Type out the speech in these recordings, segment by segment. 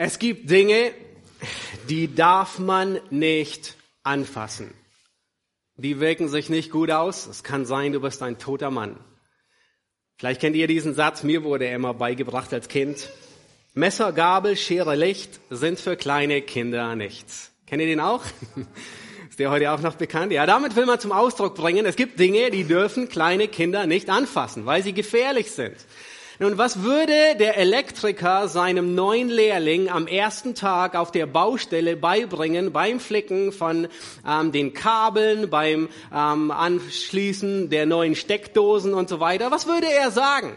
Es gibt Dinge, die darf man nicht anfassen. Die wirken sich nicht gut aus. Es kann sein, du bist ein toter Mann. Vielleicht kennt ihr diesen Satz, mir wurde er immer beigebracht als Kind. Messer, Gabel, Schere, Licht sind für kleine Kinder nichts. Kennt ihr den auch? Ist der heute auch noch bekannt? Ja, damit will man zum Ausdruck bringen, es gibt Dinge, die dürfen kleine Kinder nicht anfassen, weil sie gefährlich sind. Nun, was würde der Elektriker seinem neuen Lehrling am ersten Tag auf der Baustelle beibringen beim Flicken von ähm, den Kabeln, beim ähm, Anschließen der neuen Steckdosen und so weiter? Was würde er sagen?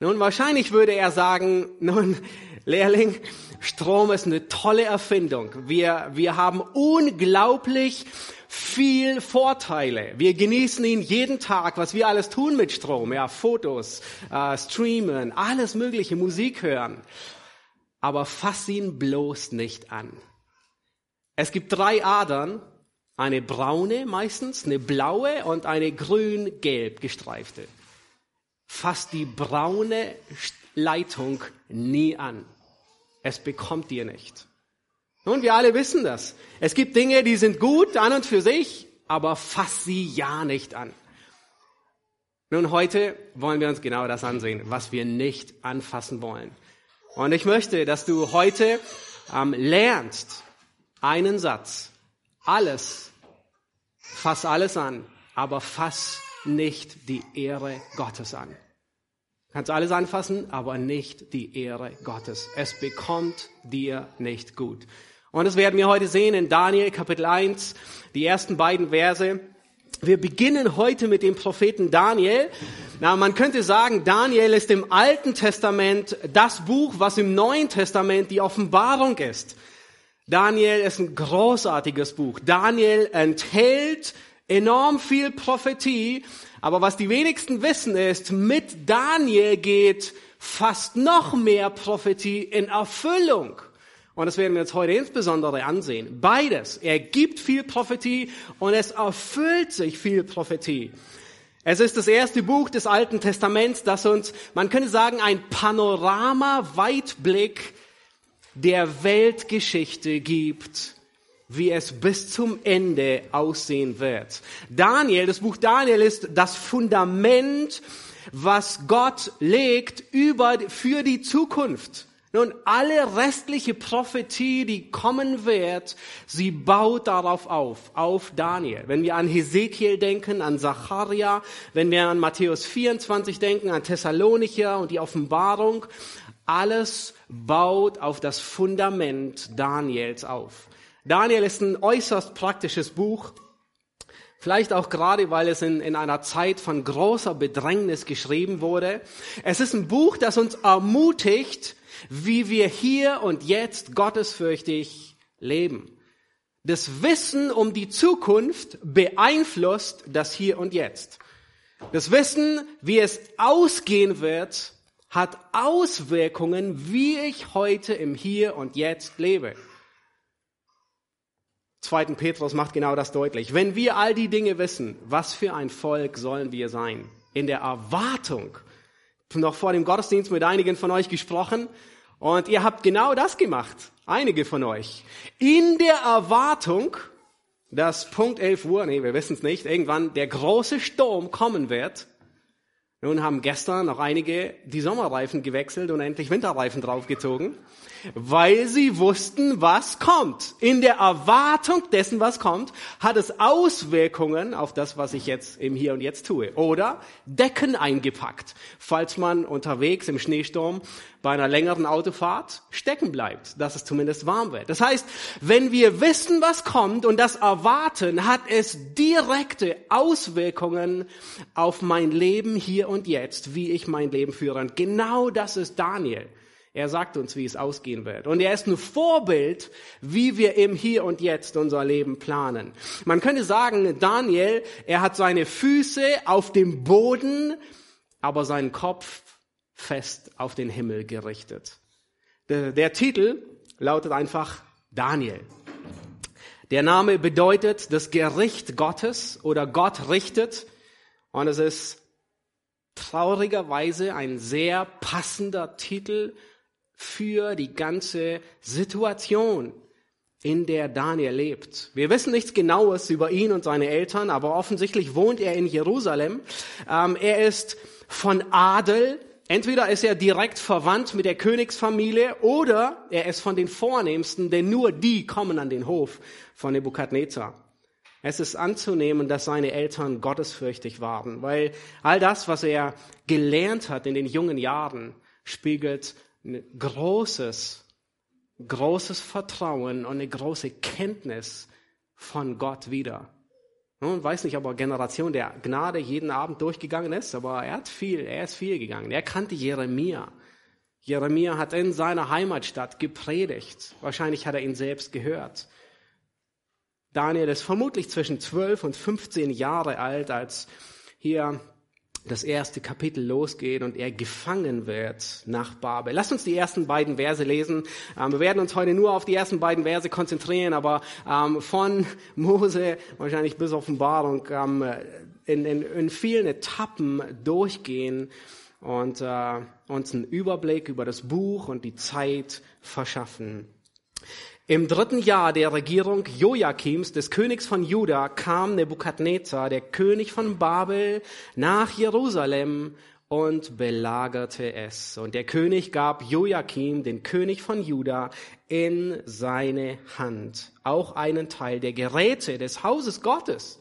Nun, wahrscheinlich würde er sagen, nun, Lehrling, Strom ist eine tolle Erfindung. Wir, wir haben unglaublich viel Vorteile. Wir genießen ihn jeden Tag, was wir alles tun mit Strom. Ja, Fotos, äh, streamen, alles mögliche, Musik hören. Aber fass ihn bloß nicht an. Es gibt drei Adern, eine braune meistens, eine blaue und eine grün-gelb gestreifte. Fass die braune Leitung nie an. Es bekommt dir nicht. Nun, wir alle wissen das. Es gibt Dinge, die sind gut an und für sich, aber fass sie ja nicht an. Nun, heute wollen wir uns genau das ansehen, was wir nicht anfassen wollen. Und ich möchte, dass du heute ähm, lernst einen Satz. Alles, fass alles an, aber fass nicht die Ehre Gottes an. Du kannst alles anfassen, aber nicht die Ehre Gottes. Es bekommt dir nicht gut. Und das werden wir heute sehen in Daniel Kapitel 1, die ersten beiden Verse. Wir beginnen heute mit dem Propheten Daniel. Na, man könnte sagen, Daniel ist im Alten Testament das Buch, was im Neuen Testament die Offenbarung ist. Daniel ist ein großartiges Buch. Daniel enthält enorm viel Prophetie, aber was die wenigsten wissen ist, mit Daniel geht fast noch mehr Prophetie in Erfüllung. Und das werden wir uns heute insbesondere ansehen. Beides. Er gibt viel Prophetie und es erfüllt sich viel Prophetie. Es ist das erste Buch des Alten Testaments, das uns, man könnte sagen, ein Panorama-Weitblick der Weltgeschichte gibt, wie es bis zum Ende aussehen wird. Daniel, das Buch Daniel ist das Fundament, was Gott legt über, für die Zukunft. Nun, alle restliche Prophetie, die kommen wird, sie baut darauf auf, auf Daniel. Wenn wir an Hesekiel denken, an Zacharia, wenn wir an Matthäus 24 denken, an Thessalonicher und die Offenbarung, alles baut auf das Fundament Daniels auf. Daniel ist ein äußerst praktisches Buch. Vielleicht auch gerade, weil es in, in einer Zeit von großer Bedrängnis geschrieben wurde. Es ist ein Buch, das uns ermutigt, wie wir hier und jetzt gottesfürchtig leben. Das Wissen um die Zukunft beeinflusst das Hier und Jetzt. Das Wissen, wie es ausgehen wird, hat Auswirkungen, wie ich heute im Hier und Jetzt lebe. 2. Petrus macht genau das deutlich. Wenn wir all die Dinge wissen, was für ein Volk sollen wir sein? In der Erwartung, noch vor dem Gottesdienst mit einigen von euch gesprochen, und ihr habt genau das gemacht, einige von euch. In der Erwartung, dass Punkt 11 Uhr, nee, wir wissen es nicht, irgendwann der große Sturm kommen wird. Nun haben gestern noch einige die Sommerreifen gewechselt und endlich Winterreifen draufgezogen weil sie wussten, was kommt. In der Erwartung dessen, was kommt, hat es Auswirkungen auf das, was ich jetzt im Hier und Jetzt tue. Oder Decken eingepackt, falls man unterwegs im Schneesturm bei einer längeren Autofahrt stecken bleibt, dass es zumindest warm wird. Das heißt, wenn wir wissen, was kommt und das erwarten, hat es direkte Auswirkungen auf mein Leben hier und jetzt, wie ich mein Leben führe. Und genau das ist Daniel. Er sagt uns, wie es ausgehen wird. Und er ist ein Vorbild, wie wir im Hier und Jetzt unser Leben planen. Man könnte sagen, Daniel, er hat seine Füße auf dem Boden, aber seinen Kopf fest auf den Himmel gerichtet. Der, der Titel lautet einfach Daniel. Der Name bedeutet das Gericht Gottes oder Gott richtet. Und es ist traurigerweise ein sehr passender Titel für die ganze Situation, in der Daniel lebt. Wir wissen nichts Genaues über ihn und seine Eltern, aber offensichtlich wohnt er in Jerusalem. Ähm, er ist von Adel. Entweder ist er direkt verwandt mit der Königsfamilie oder er ist von den Vornehmsten, denn nur die kommen an den Hof von Nebukadnezar. Es ist anzunehmen, dass seine Eltern gottesfürchtig waren, weil all das, was er gelernt hat in den jungen Jahren, spiegelt ein großes, großes Vertrauen und eine große Kenntnis von Gott wider. Ich weiß nicht, ob er Generation der Gnade jeden Abend durchgegangen ist, aber er hat viel, er ist viel gegangen. Er kannte Jeremia. Jeremia hat in seiner Heimatstadt gepredigt. Wahrscheinlich hat er ihn selbst gehört. Daniel ist vermutlich zwischen 12 und 15 Jahre alt, als hier das erste Kapitel losgeht und er gefangen wird nach Babel. Lasst uns die ersten beiden Verse lesen. Ähm, wir werden uns heute nur auf die ersten beiden Verse konzentrieren, aber ähm, von Mose wahrscheinlich bis Offenbarung ähm, in, in, in vielen Etappen durchgehen und äh, uns einen Überblick über das Buch und die Zeit verschaffen. Im dritten Jahr der Regierung Joachims, des Königs von Juda, kam Nebukadnezar, der König von Babel, nach Jerusalem und belagerte es. Und der König gab Joachim, den König von Juda, in seine Hand auch einen Teil der Geräte des Hauses Gottes.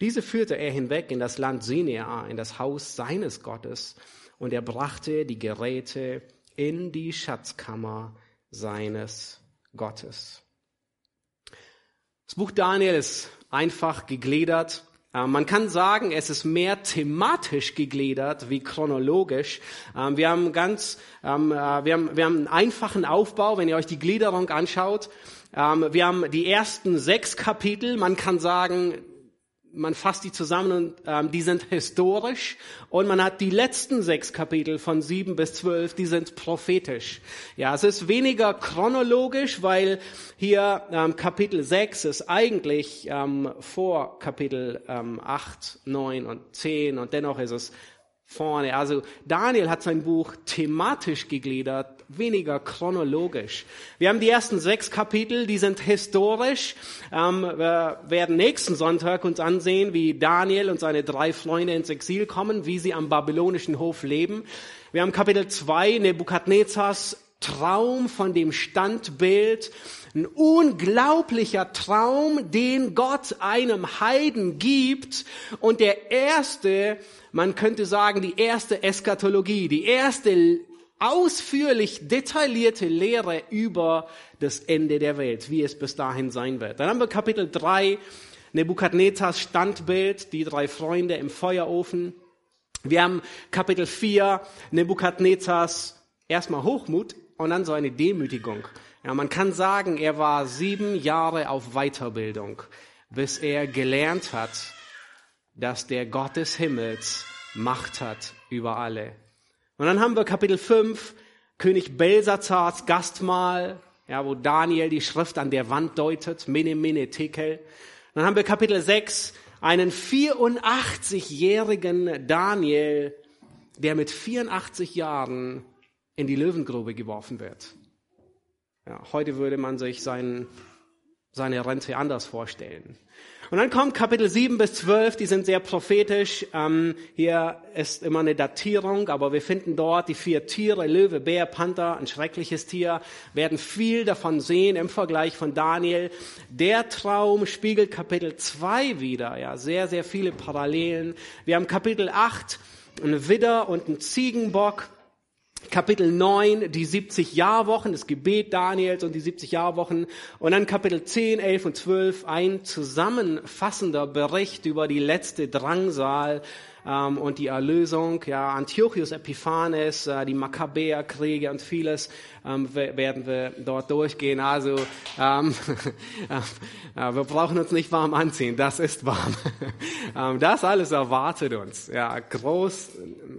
Diese führte er hinweg in das Land Sinea, in das Haus seines Gottes, und er brachte die Geräte in die Schatzkammer seines Gottes. Das Buch Daniel ist einfach gegliedert. Äh, man kann sagen, es ist mehr thematisch gegliedert wie chronologisch. Ähm, wir haben ganz, ähm, äh, wir haben, wir haben einen einfachen Aufbau, wenn ihr euch die Gliederung anschaut. Ähm, wir haben die ersten sechs Kapitel. Man kann sagen, man fasst die zusammen und ähm, die sind historisch und man hat die letzten sechs Kapitel von sieben bis zwölf, die sind prophetisch. Ja, es ist weniger chronologisch, weil hier ähm, Kapitel sechs ist eigentlich ähm, vor Kapitel ähm, acht, neun und zehn und dennoch ist es vorne. Also Daniel hat sein Buch thematisch gegliedert, weniger chronologisch. Wir haben die ersten sechs Kapitel, die sind historisch. Ähm, wir werden nächsten Sonntag uns ansehen, wie Daniel und seine drei Freunde ins Exil kommen, wie sie am babylonischen Hof leben. Wir haben Kapitel zwei, Nebukadnezars Traum von dem Standbild, ein unglaublicher Traum, den Gott einem Heiden gibt. Und der erste, man könnte sagen, die erste Eskatologie, die erste ausführlich detaillierte Lehre über das Ende der Welt, wie es bis dahin sein wird. Dann haben wir Kapitel 3, Nebukadnezars Standbild, die drei Freunde im Feuerofen. Wir haben Kapitel 4, Nebukadnezars erstmal Hochmut und dann so eine Demütigung. Ja, man kann sagen, er war sieben Jahre auf Weiterbildung, bis er gelernt hat, dass der Gott des Himmels Macht hat über alle. Und dann haben wir Kapitel 5, König Belsazars Gastmahl, ja, wo Daniel die Schrift an der Wand deutet, Mene, Mene, Tekel. Dann haben wir Kapitel 6, einen 84-jährigen Daniel, der mit 84 Jahren in die Löwengrube geworfen wird. Ja, heute würde man sich sein, seine Rente anders vorstellen. Und dann kommt Kapitel 7 bis 12, die sind sehr prophetisch. Ähm, hier ist immer eine Datierung, aber wir finden dort die vier Tiere, Löwe, Bär, Panther, ein schreckliches Tier, werden viel davon sehen im Vergleich von Daniel. Der Traum spiegelt Kapitel 2 wieder, ja, sehr, sehr viele Parallelen. Wir haben Kapitel 8, ein Widder und ein Ziegenbock. Kapitel 9, die 70 Jahrwochen, das Gebet Daniels und die 70 Jahrwochen. Und dann Kapitel 10, 11 und 12, ein zusammenfassender Bericht über die letzte Drangsal ähm, und die Erlösung. Ja, Antiochus Epiphanes, äh, die Makkabäerkriege und vieles ähm, werden wir dort durchgehen. Also ähm, äh, wir brauchen uns nicht warm anziehen, das ist warm. ähm, das alles erwartet uns. Ja, groß,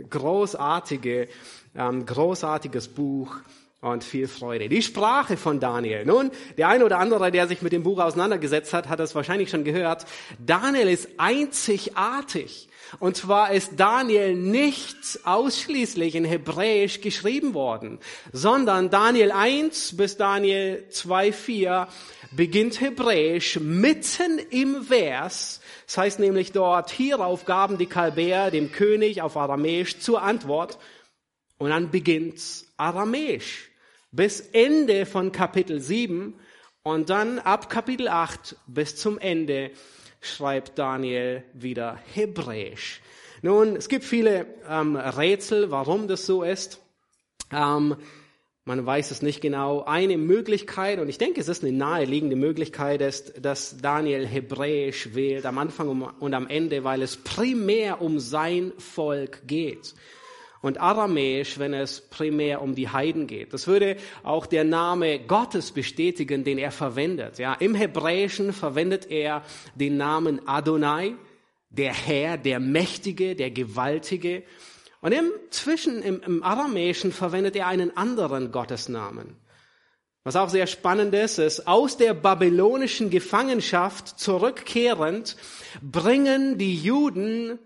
großartige ähm, großartiges Buch und viel Freude. Die Sprache von Daniel. Nun, der eine oder andere, der sich mit dem Buch auseinandergesetzt hat, hat das wahrscheinlich schon gehört. Daniel ist einzigartig. Und zwar ist Daniel nicht ausschließlich in Hebräisch geschrieben worden, sondern Daniel 1 bis Daniel 2,4 beginnt Hebräisch mitten im Vers. Das heißt nämlich dort, hierauf gaben die Kalbäer dem König auf Aramäisch zur Antwort. Und dann beginnt's Aramäisch bis Ende von Kapitel 7 und dann ab Kapitel 8 bis zum Ende schreibt Daniel wieder Hebräisch. Nun, es gibt viele ähm, Rätsel, warum das so ist. Ähm, man weiß es nicht genau. Eine Möglichkeit, und ich denke, es ist eine naheliegende Möglichkeit, ist, dass Daniel Hebräisch wählt am Anfang und am Ende, weil es primär um sein Volk geht und Aramäisch, wenn es primär um die Heiden geht. Das würde auch der Name Gottes bestätigen, den er verwendet. Ja, im Hebräischen verwendet er den Namen Adonai, der Herr, der Mächtige, der Gewaltige. Und im Zwischen, im, im Aramäischen verwendet er einen anderen Gottesnamen. Was auch sehr spannend ist, ist, aus der babylonischen Gefangenschaft zurückkehrend bringen die Juden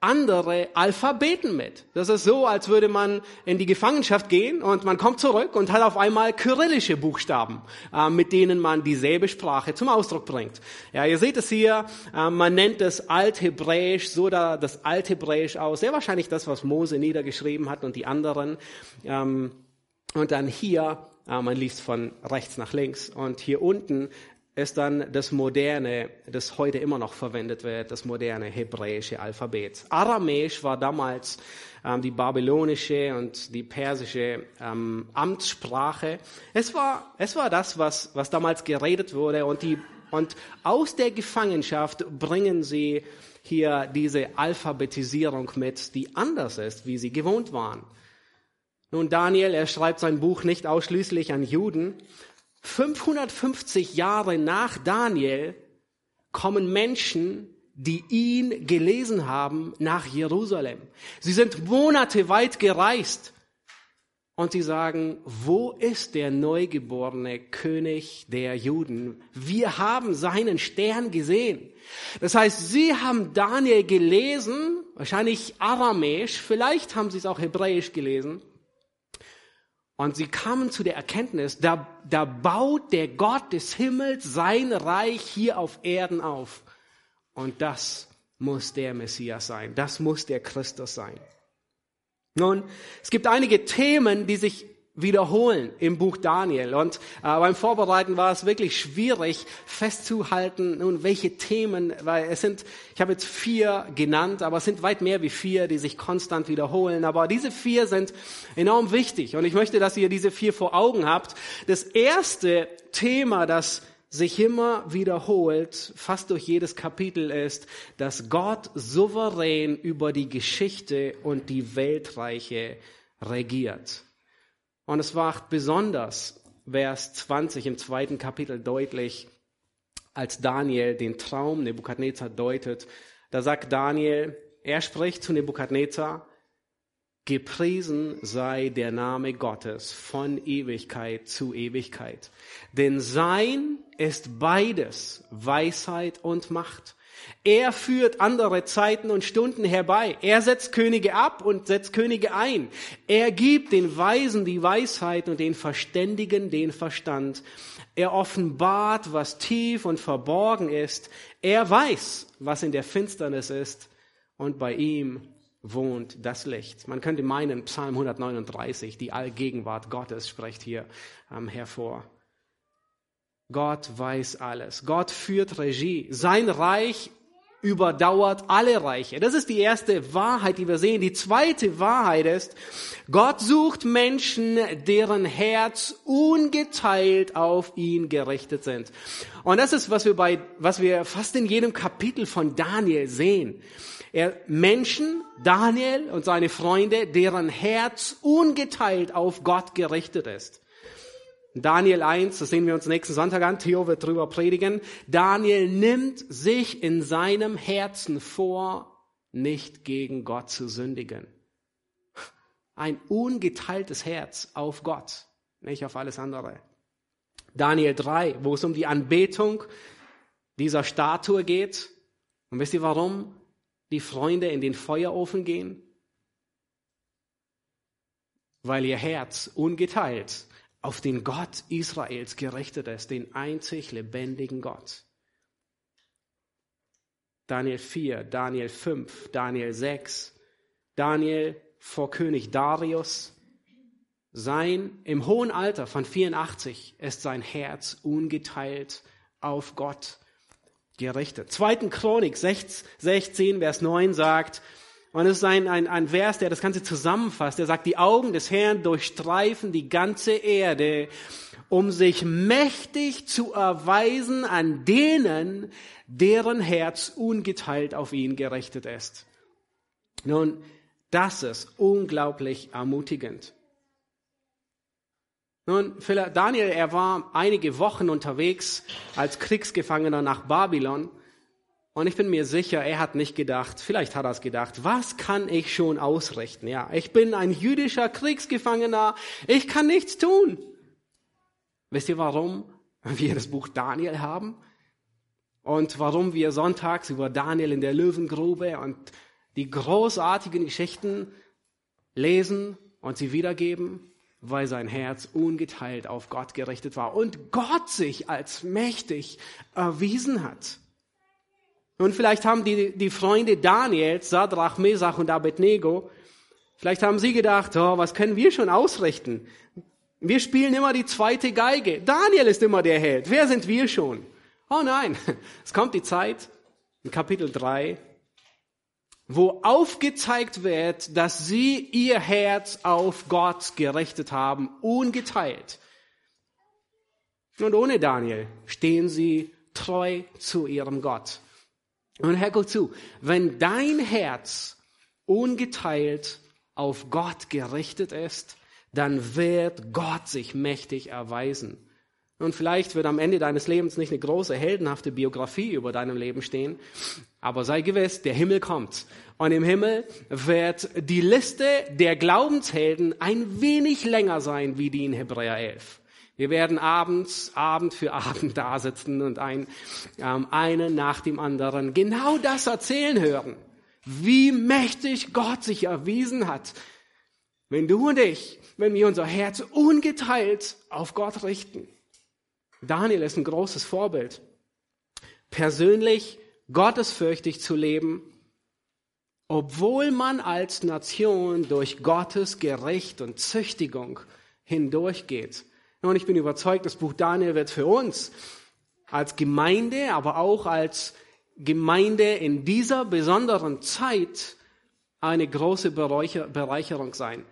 andere Alphabeten mit. Das ist so, als würde man in die Gefangenschaft gehen und man kommt zurück und hat auf einmal kyrillische Buchstaben, äh, mit denen man dieselbe Sprache zum Ausdruck bringt. Ja, ihr seht es hier, äh, man nennt es Althebräisch, so da das Althebräisch aus, sehr wahrscheinlich das, was Mose niedergeschrieben hat und die anderen. Ähm, und dann hier, äh, man liest von rechts nach links und hier unten ist dann das moderne, das heute immer noch verwendet wird, das moderne hebräische Alphabet. Aramäisch war damals ähm, die babylonische und die persische ähm, Amtssprache. Es war, es war das, was, was damals geredet wurde und die, und aus der Gefangenschaft bringen sie hier diese Alphabetisierung mit, die anders ist, wie sie gewohnt waren. Nun, Daniel, er schreibt sein Buch nicht ausschließlich an Juden, 550 Jahre nach Daniel kommen Menschen, die ihn gelesen haben, nach Jerusalem. Sie sind Monate weit gereist und sie sagen, wo ist der neugeborene König der Juden? Wir haben seinen Stern gesehen. Das heißt, sie haben Daniel gelesen, wahrscheinlich aramäisch, vielleicht haben sie es auch hebräisch gelesen. Und sie kamen zu der Erkenntnis, da, da baut der Gott des Himmels sein Reich hier auf Erden auf. Und das muss der Messias sein. Das muss der Christus sein. Nun, es gibt einige Themen, die sich wiederholen im Buch Daniel. Und äh, beim Vorbereiten war es wirklich schwierig festzuhalten, nun welche Themen, weil es sind, ich habe jetzt vier genannt, aber es sind weit mehr wie vier, die sich konstant wiederholen. Aber diese vier sind enorm wichtig und ich möchte, dass ihr diese vier vor Augen habt. Das erste Thema, das sich immer wiederholt, fast durch jedes Kapitel ist, dass Gott souverän über die Geschichte und die Weltreiche regiert. Und es macht besonders Vers 20 im zweiten Kapitel deutlich, als Daniel den Traum Nebukadnezar deutet. Da sagt Daniel, er spricht zu Nebukadnezar, Gepriesen sei der Name Gottes von Ewigkeit zu Ewigkeit. Denn sein ist beides Weisheit und Macht. Er führt andere Zeiten und Stunden herbei. Er setzt Könige ab und setzt Könige ein. Er gibt den Weisen die Weisheit und den Verständigen den Verstand. Er offenbart, was tief und verborgen ist. Er weiß, was in der Finsternis ist. Und bei ihm wohnt das Licht. Man könnte meinen, Psalm 139, die Allgegenwart Gottes spricht hier ähm, hervor. Gott weiß alles. Gott führt Regie. Sein Reich überdauert alle Reiche. Das ist die erste Wahrheit, die wir sehen. Die zweite Wahrheit ist, Gott sucht Menschen, deren Herz ungeteilt auf ihn gerichtet sind. Und das ist, was wir bei, was wir fast in jedem Kapitel von Daniel sehen. Er, Menschen, Daniel und seine Freunde, deren Herz ungeteilt auf Gott gerichtet ist. Daniel 1, das sehen wir uns nächsten Sonntag an, Theo wird drüber predigen. Daniel nimmt sich in seinem Herzen vor, nicht gegen Gott zu sündigen. Ein ungeteiltes Herz auf Gott. nicht auf alles andere. Daniel 3, wo es um die Anbetung dieser Statue geht. Und wisst ihr warum die Freunde in den Feuerofen gehen? Weil ihr Herz ungeteilt auf den Gott Israels gerichtet ist, den einzig lebendigen Gott. Daniel 4, Daniel 5, Daniel 6, Daniel vor König Darius. Sein, im hohen Alter von 84 ist sein Herz ungeteilt auf Gott gerichtet. Zweiten Chronik 16, Vers 9 sagt, und es ist ein, ein, ein Vers, der das Ganze zusammenfasst. Der sagt, die Augen des Herrn durchstreifen die ganze Erde, um sich mächtig zu erweisen an denen, deren Herz ungeteilt auf ihn gerichtet ist. Nun, das ist unglaublich ermutigend. Nun, Daniel, er war einige Wochen unterwegs als Kriegsgefangener nach Babylon. Und ich bin mir sicher, er hat nicht gedacht, vielleicht hat er es gedacht, was kann ich schon ausrichten? Ja, ich bin ein jüdischer Kriegsgefangener, ich kann nichts tun. Wisst ihr, warum wir das Buch Daniel haben? Und warum wir sonntags über Daniel in der Löwengrube und die großartigen Geschichten lesen und sie wiedergeben? Weil sein Herz ungeteilt auf Gott gerichtet war und Gott sich als mächtig erwiesen hat. Und vielleicht haben die, die Freunde Daniels, Sadrach, Mesach und Abednego, vielleicht haben sie gedacht, oh, was können wir schon ausrichten? Wir spielen immer die zweite Geige. Daniel ist immer der Held. Wer sind wir schon? Oh nein, es kommt die Zeit, in Kapitel 3, wo aufgezeigt wird, dass sie ihr Herz auf Gott gerichtet haben, ungeteilt. Und ohne Daniel stehen sie treu zu ihrem Gott. Und Herr, guck zu, wenn dein Herz ungeteilt auf Gott gerichtet ist, dann wird Gott sich mächtig erweisen. Und vielleicht wird am Ende deines Lebens nicht eine große, heldenhafte Biografie über deinem Leben stehen, aber sei gewiss, der Himmel kommt. Und im Himmel wird die Liste der Glaubenshelden ein wenig länger sein wie die in Hebräer 11. Wir werden abends, Abend für Abend da sitzen und ein, ähm, einen nach dem anderen genau das erzählen hören, wie mächtig Gott sich erwiesen hat. Wenn du und ich, wenn wir unser Herz ungeteilt auf Gott richten. Daniel ist ein großes Vorbild. Persönlich gottesfürchtig zu leben, obwohl man als Nation durch Gottes Gericht und Züchtigung hindurchgeht. Und ich bin überzeugt, das Buch Daniel wird für uns als Gemeinde, aber auch als Gemeinde in dieser besonderen Zeit eine große Bereicherung sein.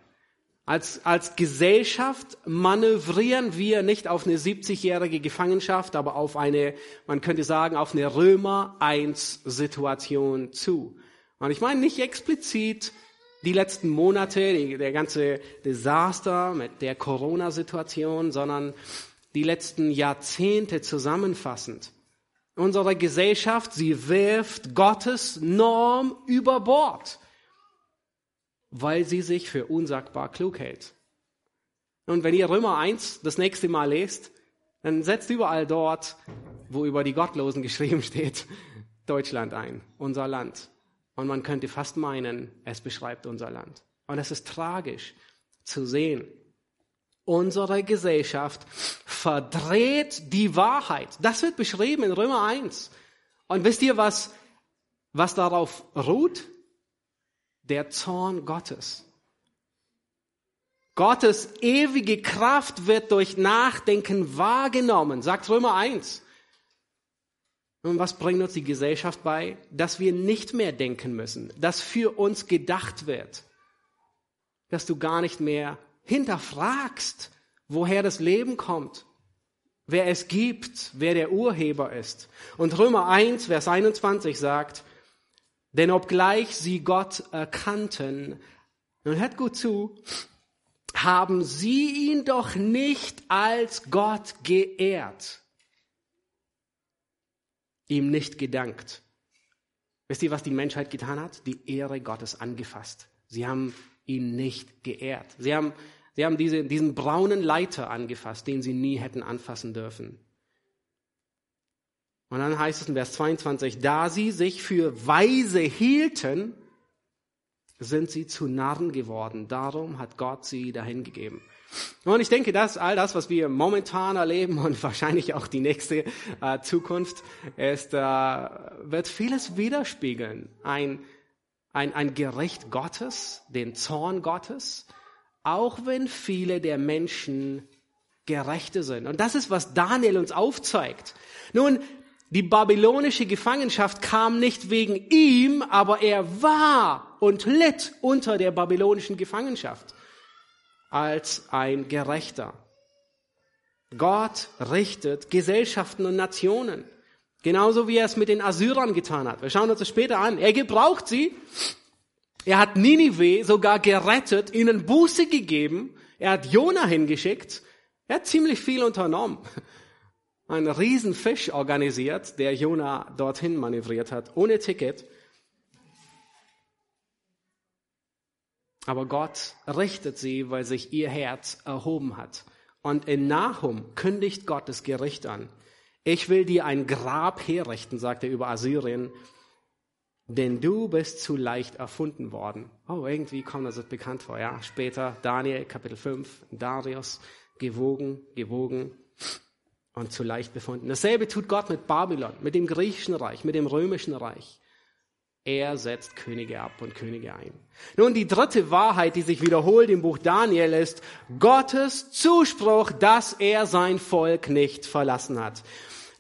Als, als Gesellschaft manövrieren wir nicht auf eine 70-jährige Gefangenschaft, aber auf eine, man könnte sagen, auf eine Römer 1 Situation zu. Und ich meine nicht explizit die letzten Monate, die, der ganze Desaster mit der Corona-Situation, sondern die letzten Jahrzehnte zusammenfassend. Unsere Gesellschaft, sie wirft Gottes Norm über Bord, weil sie sich für unsagbar klug hält. Und wenn ihr Römer 1 das nächste Mal lest, dann setzt überall dort, wo über die Gottlosen geschrieben steht, Deutschland ein, unser Land. Und man könnte fast meinen, es beschreibt unser Land. Und es ist tragisch zu sehen. Unsere Gesellschaft verdreht die Wahrheit. Das wird beschrieben in Römer 1. Und wisst ihr, was, was darauf ruht? Der Zorn Gottes. Gottes ewige Kraft wird durch Nachdenken wahrgenommen, sagt Römer 1. Und was bringt uns die Gesellschaft bei? Dass wir nicht mehr denken müssen, dass für uns gedacht wird, dass du gar nicht mehr hinterfragst, woher das Leben kommt, wer es gibt, wer der Urheber ist. Und Römer 1, Vers 21 sagt, denn obgleich sie Gott erkannten, und hört gut zu, haben sie ihn doch nicht als Gott geehrt ihm nicht gedankt. Wisst ihr, was die Menschheit getan hat? Die Ehre Gottes angefasst. Sie haben ihn nicht geehrt. Sie haben, Sie haben diese, diesen braunen Leiter angefasst, den sie nie hätten anfassen dürfen. Und dann heißt es in Vers 22, da sie sich für weise hielten, sind sie zu Narren geworden. Darum hat Gott sie dahin gegeben. Und ich denke, dass all das, was wir momentan erleben und wahrscheinlich auch die nächste äh, Zukunft, ist, äh, wird vieles widerspiegeln. Ein, ein, ein Gericht Gottes, den Zorn Gottes, auch wenn viele der Menschen Gerechte sind. Und das ist, was Daniel uns aufzeigt. Nun, die babylonische Gefangenschaft kam nicht wegen ihm, aber er war und litt unter der babylonischen Gefangenschaft als ein Gerechter. Gott richtet Gesellschaften und Nationen. Genauso wie er es mit den Assyrern getan hat. Wir schauen uns das später an. Er gebraucht sie. Er hat Ninive sogar gerettet, ihnen Buße gegeben. Er hat Jona hingeschickt. Er hat ziemlich viel unternommen einen riesen Fisch organisiert, der Jona dorthin manövriert hat, ohne Ticket. Aber Gott richtet sie, weil sich ihr Herz erhoben hat. Und in Nahum kündigt Gott das Gericht an. Ich will dir ein Grab herrichten, sagt er über Assyrien, denn du bist zu leicht erfunden worden. Oh, irgendwie kommt das bekannt vor, ja. Später Daniel, Kapitel 5, Darius, gewogen, gewogen und zu leicht befunden. Dasselbe tut Gott mit Babylon, mit dem griechischen Reich, mit dem römischen Reich. Er setzt Könige ab und Könige ein. Nun, die dritte Wahrheit, die sich wiederholt im Buch Daniel, ist Gottes Zuspruch, dass er sein Volk nicht verlassen hat.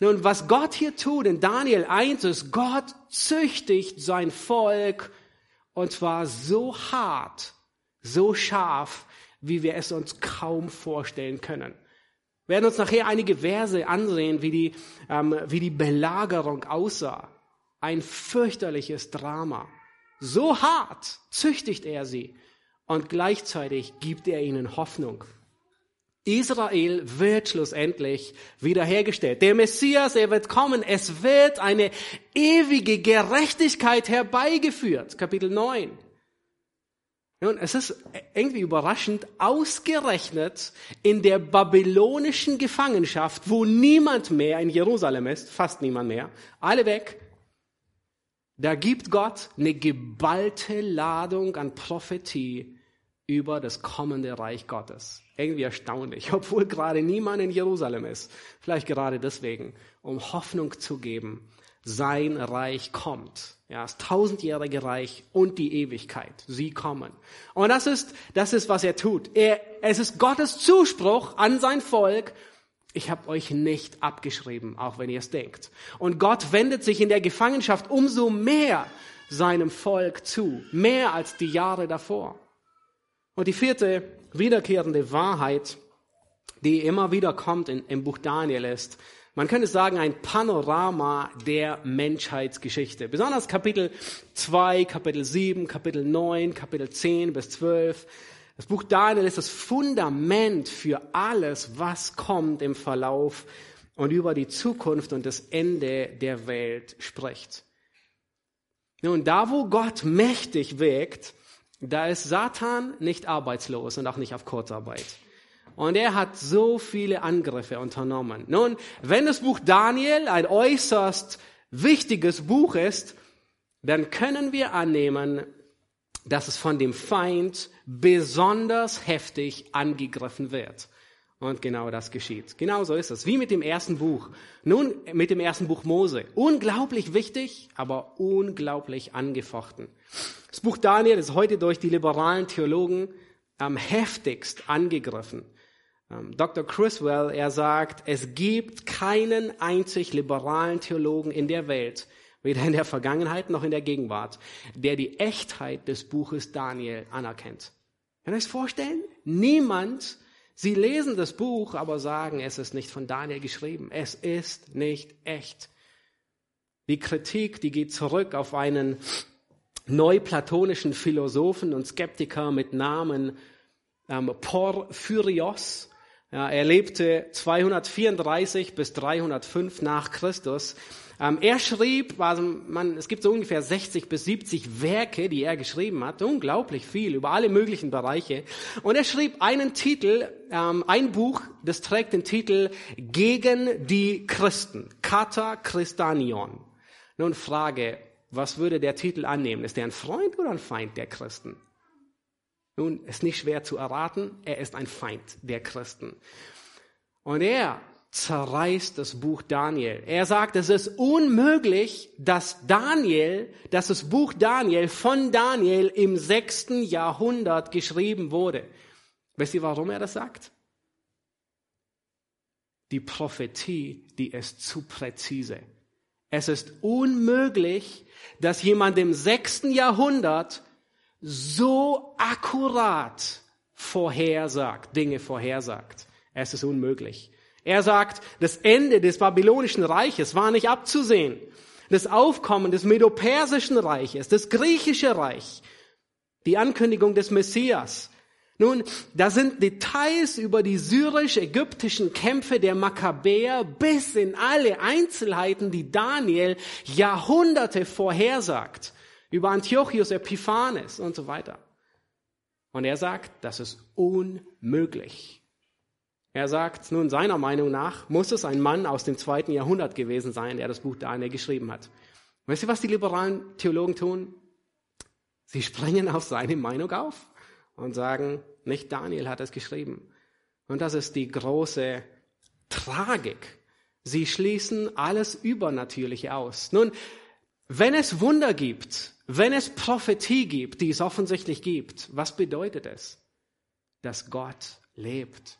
Nun, was Gott hier tut in Daniel 1 ist, Gott züchtigt sein Volk und zwar so hart, so scharf, wie wir es uns kaum vorstellen können. Wir werden uns nachher einige Verse ansehen, wie die, ähm, wie die Belagerung aussah. Ein fürchterliches Drama. So hart züchtigt er sie und gleichzeitig gibt er ihnen Hoffnung. Israel wird schlussendlich wiederhergestellt. Der Messias, er wird kommen. Es wird eine ewige Gerechtigkeit herbeigeführt. Kapitel 9. Nun, es ist irgendwie überraschend, ausgerechnet in der babylonischen Gefangenschaft, wo niemand mehr in Jerusalem ist, fast niemand mehr, alle weg, da gibt Gott eine geballte Ladung an Prophetie über das kommende Reich Gottes. Irgendwie erstaunlich, obwohl gerade niemand in Jerusalem ist. Vielleicht gerade deswegen, um Hoffnung zu geben sein Reich kommt. Ja, das tausendjährige Reich und die Ewigkeit. Sie kommen. Und das ist, das ist, was er tut. Er, es ist Gottes Zuspruch an sein Volk. Ich habe euch nicht abgeschrieben, auch wenn ihr es denkt. Und Gott wendet sich in der Gefangenschaft umso mehr seinem Volk zu. Mehr als die Jahre davor. Und die vierte wiederkehrende Wahrheit, die immer wieder kommt in, im Buch Daniel ist, man könnte sagen, ein Panorama der Menschheitsgeschichte. Besonders Kapitel 2, Kapitel 7, Kapitel 9, Kapitel 10 bis 12. Das Buch Daniel ist das Fundament für alles, was kommt im Verlauf und über die Zukunft und das Ende der Welt spricht. Nun, da wo Gott mächtig wirkt, da ist Satan nicht arbeitslos und auch nicht auf Kurzarbeit. Und er hat so viele Angriffe unternommen. Nun, wenn das Buch Daniel ein äußerst wichtiges Buch ist, dann können wir annehmen, dass es von dem Feind besonders heftig angegriffen wird. Und genau das geschieht. Genau so ist es. Wie mit dem ersten Buch. Nun, mit dem ersten Buch Mose. Unglaublich wichtig, aber unglaublich angefochten. Das Buch Daniel ist heute durch die liberalen Theologen am heftigst angegriffen. Ähm, Dr. Criswell, er sagt, es gibt keinen einzig liberalen Theologen in der Welt, weder in der Vergangenheit noch in der Gegenwart, der die Echtheit des Buches Daniel anerkennt. Kann ihr euch vorstellen? Niemand, sie lesen das Buch, aber sagen, es ist nicht von Daniel geschrieben. Es ist nicht echt. Die Kritik, die geht zurück auf einen neuplatonischen Philosophen und Skeptiker mit Namen ähm, Porphyrios Ja, er lebte 234 bis 305 nach Christus. Ähm, er schrieb, also man, es gibt so ungefähr 60 bis 70 Werke, die er geschrieben hat, unglaublich viel über alle möglichen Bereiche. Und er schrieb einen Titel, ähm, ein Buch, das trägt den Titel Gegen die Christen, Kata Christanion. Nun Frage, was würde der Titel annehmen? Ist er ein Freund oder ein Feind der Christen? Nun, ist nicht schwer zu erraten, er ist ein Feind der Christen. Und er zerreißt das Buch Daniel. Er sagt, es ist unmöglich, dass Daniel, dass das Buch Daniel von Daniel im sechsten Jahrhundert geschrieben wurde. Wisst ihr, warum er das sagt? Die Prophetie, die ist zu präzise. Es ist unmöglich, dass jemand im sechsten Jahrhundert so akkurat vorhersagt, Dinge vorhersagt. Es ist unmöglich. Er sagt, das Ende des babylonischen Reiches war nicht abzusehen. Das Aufkommen des Medo-Persischen Reiches, das griechische Reich, die Ankündigung des Messias. Nun, da sind Details über die syrisch-ägyptischen Kämpfe der Makkabäer bis in alle Einzelheiten, die Daniel Jahrhunderte vorhersagt über Antiochus Epiphanes und so weiter. Und er sagt, das ist unmöglich. Er sagt, nun seiner Meinung nach muss es ein Mann aus dem zweiten Jahrhundert gewesen sein, der das Buch Daniel geschrieben hat. Weißt du, was die liberalen Theologen tun? Sie springen auf seine Meinung auf und sagen, nicht Daniel hat es geschrieben. Und das ist die große Tragik. Sie schließen alles Übernatürliche aus. Nun, wenn es Wunder gibt, wenn es Prophetie gibt, die es offensichtlich gibt, was bedeutet es? Dass Gott lebt.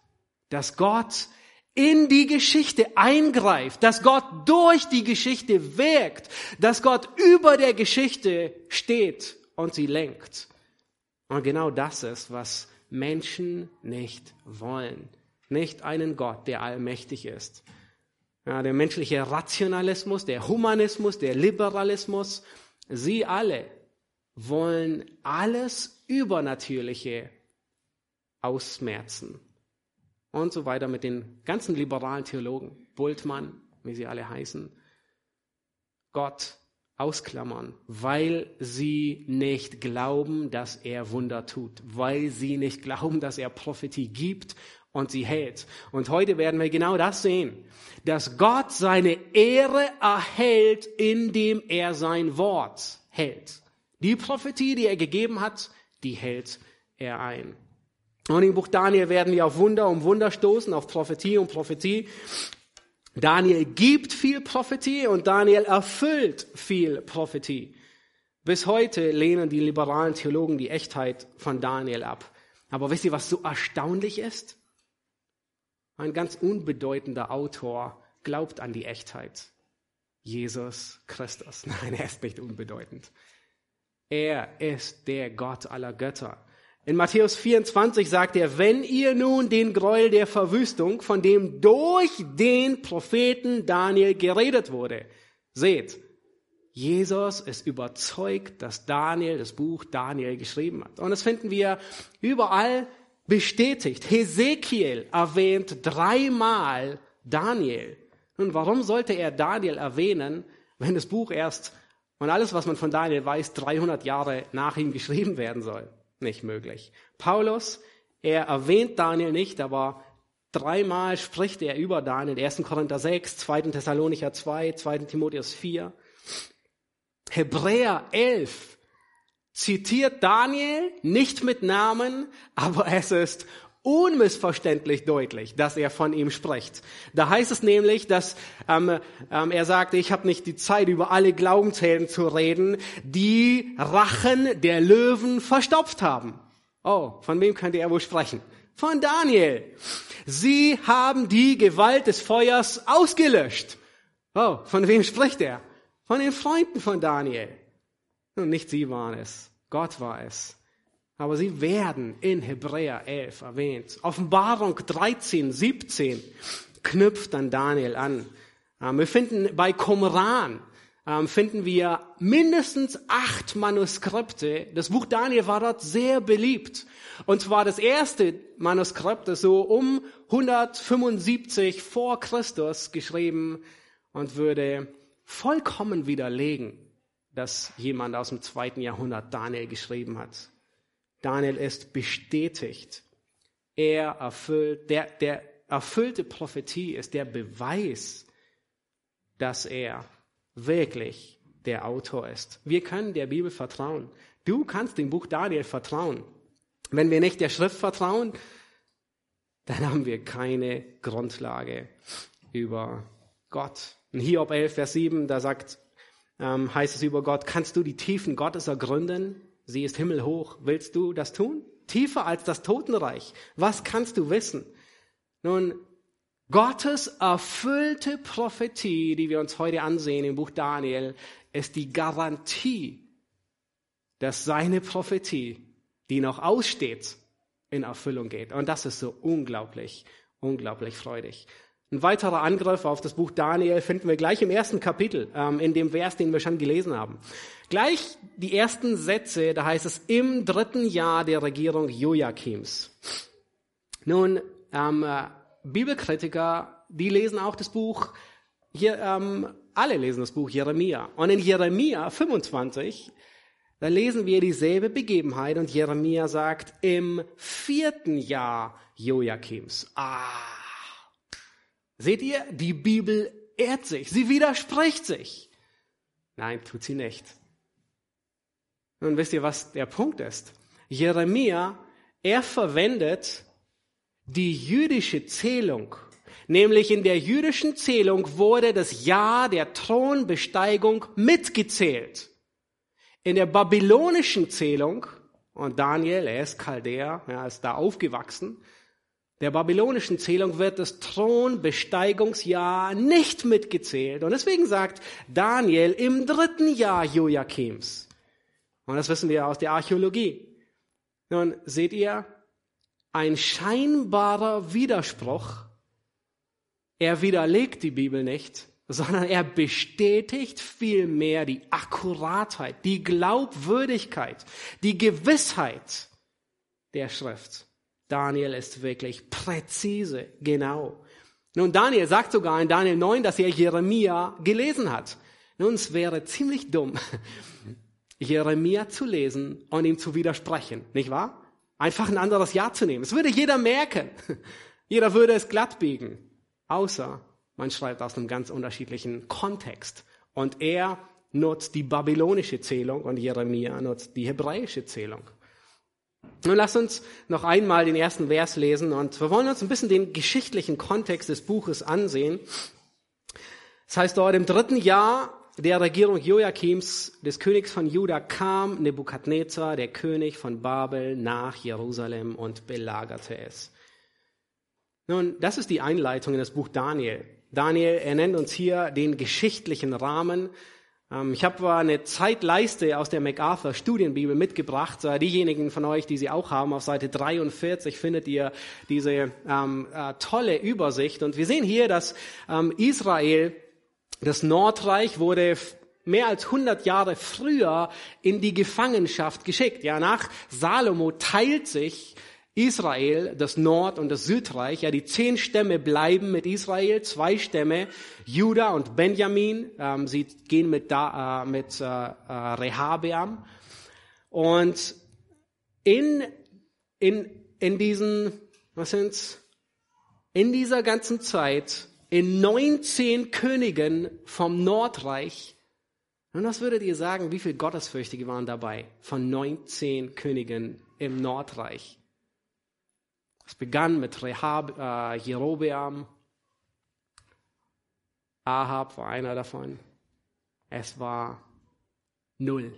Dass Gott in die Geschichte eingreift, dass Gott durch die Geschichte wirkt, dass Gott über der Geschichte steht und sie lenkt. Und genau das ist, was Menschen nicht wollen. Nicht einen Gott, der allmächtig ist. Ja, der menschliche Rationalismus, der Humanismus, der Liberalismus Sie alle wollen alles Übernatürliche ausmerzen. Und so weiter mit den ganzen liberalen Theologen, Bultmann, wie sie alle heißen, Gott ausklammern, weil sie nicht glauben, dass er Wunder tut, weil sie nicht glauben, dass er Prophetie gibt und sie hält. Und heute werden wir genau das sehen, dass Gott seine Ehre erhält, indem er sein Wort hält. Die Prophetie, die er gegeben hat, die hält er ein. Und im Buch Daniel werden wir auf Wunder um Wunder stoßen, auf Prophetie um Prophetie. Daniel gibt viel Prophetie und Daniel erfüllt viel Prophetie. Bis heute lehnen die liberalen Theologen die Echtheit von Daniel ab. Aber wisst ihr, was so erstaunlich ist? Ein ganz unbedeutender Autor glaubt an die Echtheit. Jesus Christus. Nein, er ist nicht unbedeutend. Er ist der Gott aller Götter. In Matthäus 24 sagt er, wenn ihr nun den Gräuel der Verwüstung, von dem durch den Propheten Daniel geredet wurde, seht, Jesus ist überzeugt, dass Daniel das Buch Daniel geschrieben hat. Und das finden wir überall bestätigt. Hesekiel erwähnt dreimal Daniel. Nun, warum sollte er Daniel erwähnen, wenn das Buch erst und alles, was man von Daniel weiß, 300 Jahre nach ihm geschrieben werden soll? Nicht möglich. Paulus, er erwähnt Daniel nicht, aber dreimal spricht er über Daniel. 1. Korinther 6, 2. Thessalonicher 2, 2. Timotheus 4. Hebräer 11 zitiert Daniel nicht mit Namen, aber es ist unmissverständlich deutlich, dass er von ihm spricht. Da heißt es nämlich, dass ähm, ähm, er sagte, ich habe nicht die Zeit, über alle Glaubenshelden zu reden, die Rachen der Löwen verstopft haben. Oh, von wem könnte er wohl sprechen? Von Daniel. Sie haben die Gewalt des Feuers ausgelöscht. Oh, von wem spricht er? Von den Freunden von Daniel. Und nicht sie waren es, Gott war es. Aber sie werden in Hebräer 11 erwähnt. Offenbarung 13, 17 knüpft an Daniel an. Wir finden bei Qumran ähm, finden wir mindestens acht Manuskripte. Das Buch Daniel war dort sehr beliebt. Und zwar das erste Manuskript, das so um 175 vor Christus geschrieben und würde vollkommen widerlegen, dass jemand aus dem zweiten Jahrhundert Daniel geschrieben hat. Daniel ist bestätigt. Er erfüllt, der, der erfüllte Prophetie ist der Beweis, dass er wirklich der Autor ist. Wir können der Bibel vertrauen. Du kannst dem Buch Daniel vertrauen. Wenn wir nicht der Schrift vertrauen, dann haben wir keine Grundlage über Gott. In Hiob 11, Vers 7, da sagt, ähm, heißt es über Gott, kannst du die Tiefen Gottes ergründen? Sie ist himmelhoch. Willst du das tun? Tiefer als das Totenreich. Was kannst du wissen? Nun, Gottes erfüllte Prophetie, die wir uns heute ansehen im Buch Daniel, ist die Garantie, dass seine Prophetie, die noch aussteht, in Erfüllung geht. Und das ist so unglaublich, unglaublich freudig. Ein weiterer Angriff auf das Buch Daniel finden wir gleich im ersten Kapitel, ähm, in dem Vers, den wir schon gelesen haben. Gleich die ersten Sätze, da heißt es im dritten Jahr der Regierung Joachims. Nun, ähm, äh, Bibelkritiker, die lesen auch das Buch, hier, ähm, alle lesen das Buch Jeremia. Und in Jeremia 25, da lesen wir dieselbe Begebenheit und Jeremia sagt, im vierten Jahr Joachims. Ah. Seht ihr, die Bibel ehrt sich, sie widerspricht sich. Nein, tut sie nicht. Nun wisst ihr, was der Punkt ist. Jeremia, er verwendet die jüdische Zählung. Nämlich in der jüdischen Zählung wurde das Jahr der Thronbesteigung mitgezählt. In der babylonischen Zählung, und Daniel, er ist Chaldäer, er ist da aufgewachsen, der babylonischen Zählung wird das Thronbesteigungsjahr nicht mitgezählt. Und deswegen sagt Daniel im dritten Jahr Joachims. Und das wissen wir aus der Archäologie. Nun seht ihr, ein scheinbarer Widerspruch. Er widerlegt die Bibel nicht, sondern er bestätigt vielmehr die Akkuratheit, die Glaubwürdigkeit, die Gewissheit der Schrift. Daniel ist wirklich präzise, genau. Nun, Daniel sagt sogar in Daniel 9, dass er Jeremia gelesen hat. Nun, es wäre ziemlich dumm, Jeremia zu lesen und ihm zu widersprechen, nicht wahr? einfach ein anderes Jahr zu nehmen. Es würde jeder merken. Jeder würde es glatt biegen. Außer man schreibt aus einem ganz unterschiedlichen Kontext. Und er nutzt die babylonische Zählung und Jeremia nutzt die hebräische Zählung. Nun lass uns noch einmal den ersten Vers lesen und wir wollen uns ein bisschen den geschichtlichen Kontext des Buches ansehen. Das heißt dort im dritten Jahr der Regierung Joachims, des Königs von Juda, kam Nebukadnezar, der König von Babel, nach Jerusalem und belagerte es. Nun, das ist die Einleitung in das Buch Daniel. Daniel, er nennt uns hier den geschichtlichen Rahmen. Ähm, ich habe eine Zeitleiste aus der MacArthur Studienbibel mitgebracht. Äh, diejenigen von euch, die sie auch haben, auf Seite 43 findet ihr diese ähm, äh, tolle Übersicht. Und wir sehen hier, dass ähm, Israel das Nordreich wurde mehr als 100 Jahre früher in die Gefangenschaft geschickt. Ja, nach Salomo teilt sich Israel, das Nord- und das Südreich. Ja, die zehn Stämme bleiben mit Israel, zwei Stämme, Juda und Benjamin. Ähm, sie gehen mit, da, äh, mit äh, äh, Rehabeam. Und in, in, in diesen, was sind's? In dieser ganzen Zeit in 19 Königen vom Nordreich. Und was würdet ihr sagen, wie viele Gottesfürchtige waren dabei von 19 Königen im Nordreich? Es begann mit Rehab, äh, Jerobeam. Ahab war einer davon. Es war null.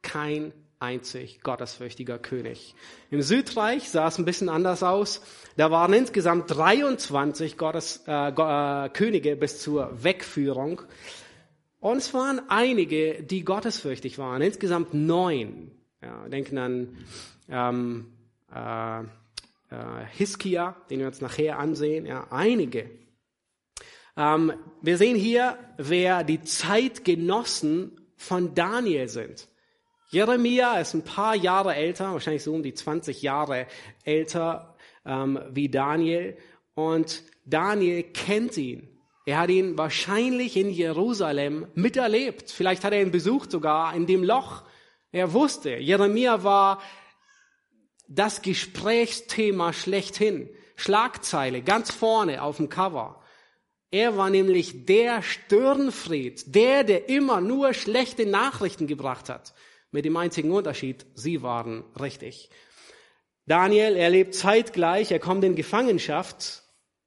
Kein einzig gottesfürchtiger König. Im Südreich sah es ein bisschen anders aus. Da waren insgesamt 23 Gottes, äh, äh, Könige bis zur Wegführung. Und es waren einige, die gottesfürchtig waren. Insgesamt neun. Ja, denken an ähm, äh, äh, Hiskia, den wir uns nachher ansehen. Ja, einige. Ähm, wir sehen hier, wer die Zeitgenossen von Daniel sind. Jeremia ist ein paar Jahre älter, wahrscheinlich so um die 20 Jahre älter ähm, wie Daniel. Und Daniel kennt ihn. Er hat ihn wahrscheinlich in Jerusalem miterlebt. Vielleicht hat er ihn besucht sogar in dem Loch. Er wusste, Jeremia war das Gesprächsthema schlechthin. Schlagzeile ganz vorne auf dem Cover. Er war nämlich der Störenfried, der, der immer nur schlechte Nachrichten gebracht hat. Mit dem einzigen Unterschied, sie waren richtig. Daniel erlebt zeitgleich, er kommt in Gefangenschaft,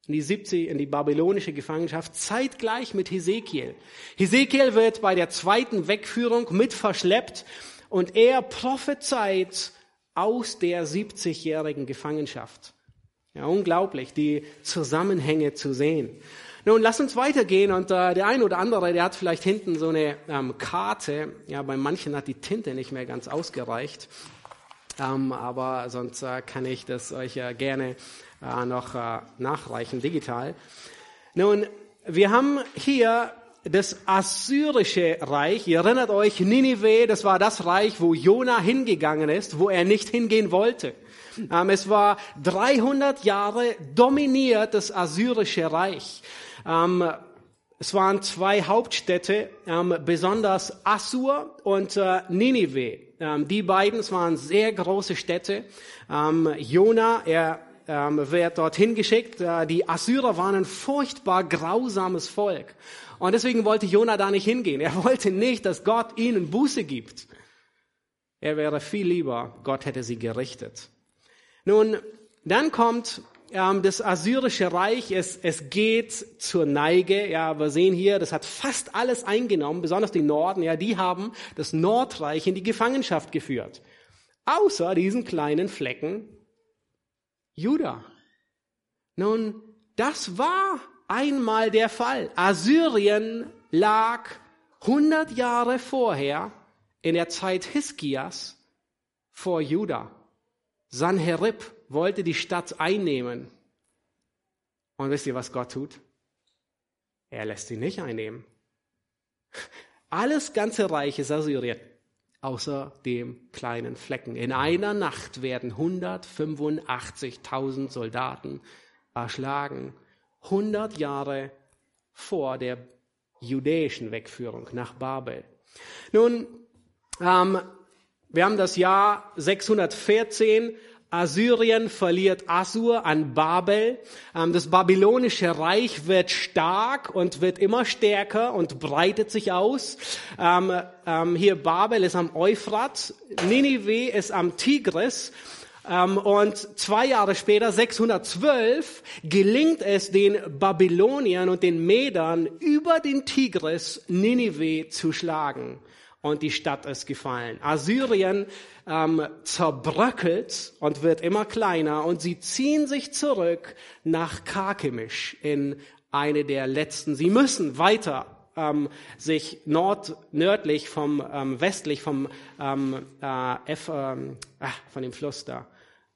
in die 70, in die babylonische Gefangenschaft, zeitgleich mit Hesekiel. Hesekiel wird bei der zweiten Wegführung mit verschleppt und er prophezeit aus der 70-jährigen Gefangenschaft. Ja, unglaublich, die Zusammenhänge zu sehen. Nun, lass uns weitergehen und äh, der ein oder andere, der hat vielleicht hinten so eine ähm, Karte. Ja, bei manchen hat die Tinte nicht mehr ganz ausgereicht. Ähm, aber sonst äh, kann ich das euch äh, gerne äh, noch äh, nachreichen, digital. Nun, wir haben hier das assyrische Reich. Ihr erinnert euch, Ninive, das war das Reich, wo Jona hingegangen ist, wo er nicht hingehen wollte. Ähm, es war 300 Jahre dominiert das assyrische Reich. Ähm, es waren zwei Hauptstädte, ähm, besonders Assur und äh, Ninive. die beiden, es waren sehr große Städte. Jona, er wird dorthin geschickt. Äh, die Assyrer waren ein furchtbar grausames Volk. Und deswegen wollte Jona da nicht hingehen. Er wollte nicht, dass Gott ihnen Buße gibt. Er wäre viel lieber, Gott hätte sie gerichtet. Nun, dann kommt ähm, das assyrische Reich, es, es geht zur Neige. Ja, wir sehen hier, das hat fast alles eingenommen, besonders die Norden. Ja, die haben das Nordreich in die Gefangenschaft geführt. Außer diesen kleinen Flecken Juda. Nun, das war einmal der Fall. Assyrien lag 100 Jahre vorher in der Zeit Hiskias vor Juda. Sanherib wollte die Stadt einnehmen. Und wisst ihr, was Gott tut? Er lässt sie nicht einnehmen. Alles ganze Reich ist Assyrien, außer dem kleinen Flecken. In einer Nacht werden 185.000 Soldaten erschlagen 100 Jahre vor der jüdischen Wegführung nach Babel. Nun, ähm, wir haben das Jahr 614. Assyrien verliert Assur an Babel. Ähm, das babylonische Reich wird stark und wird immer stärker und breitet sich aus. Ähm, ähm, hier Babel ist am Euphrat, Ninive ist am Tigris und zwei Jahre später, 612, gelingt es den Babyloniern und den Medern über den Tigris Ninive zu schlagen. Und die Stadt ist gefallen. Assyrien ähm, zerbröckelt und wird immer kleiner und sie ziehen sich zurück nach Karkemisch in eine der letzten. Sie müssen weiter ähm, sich nord, nördlich vom, ähm, westlich vom, ähm, äh, F, ähm, ach, von dem Fluss da,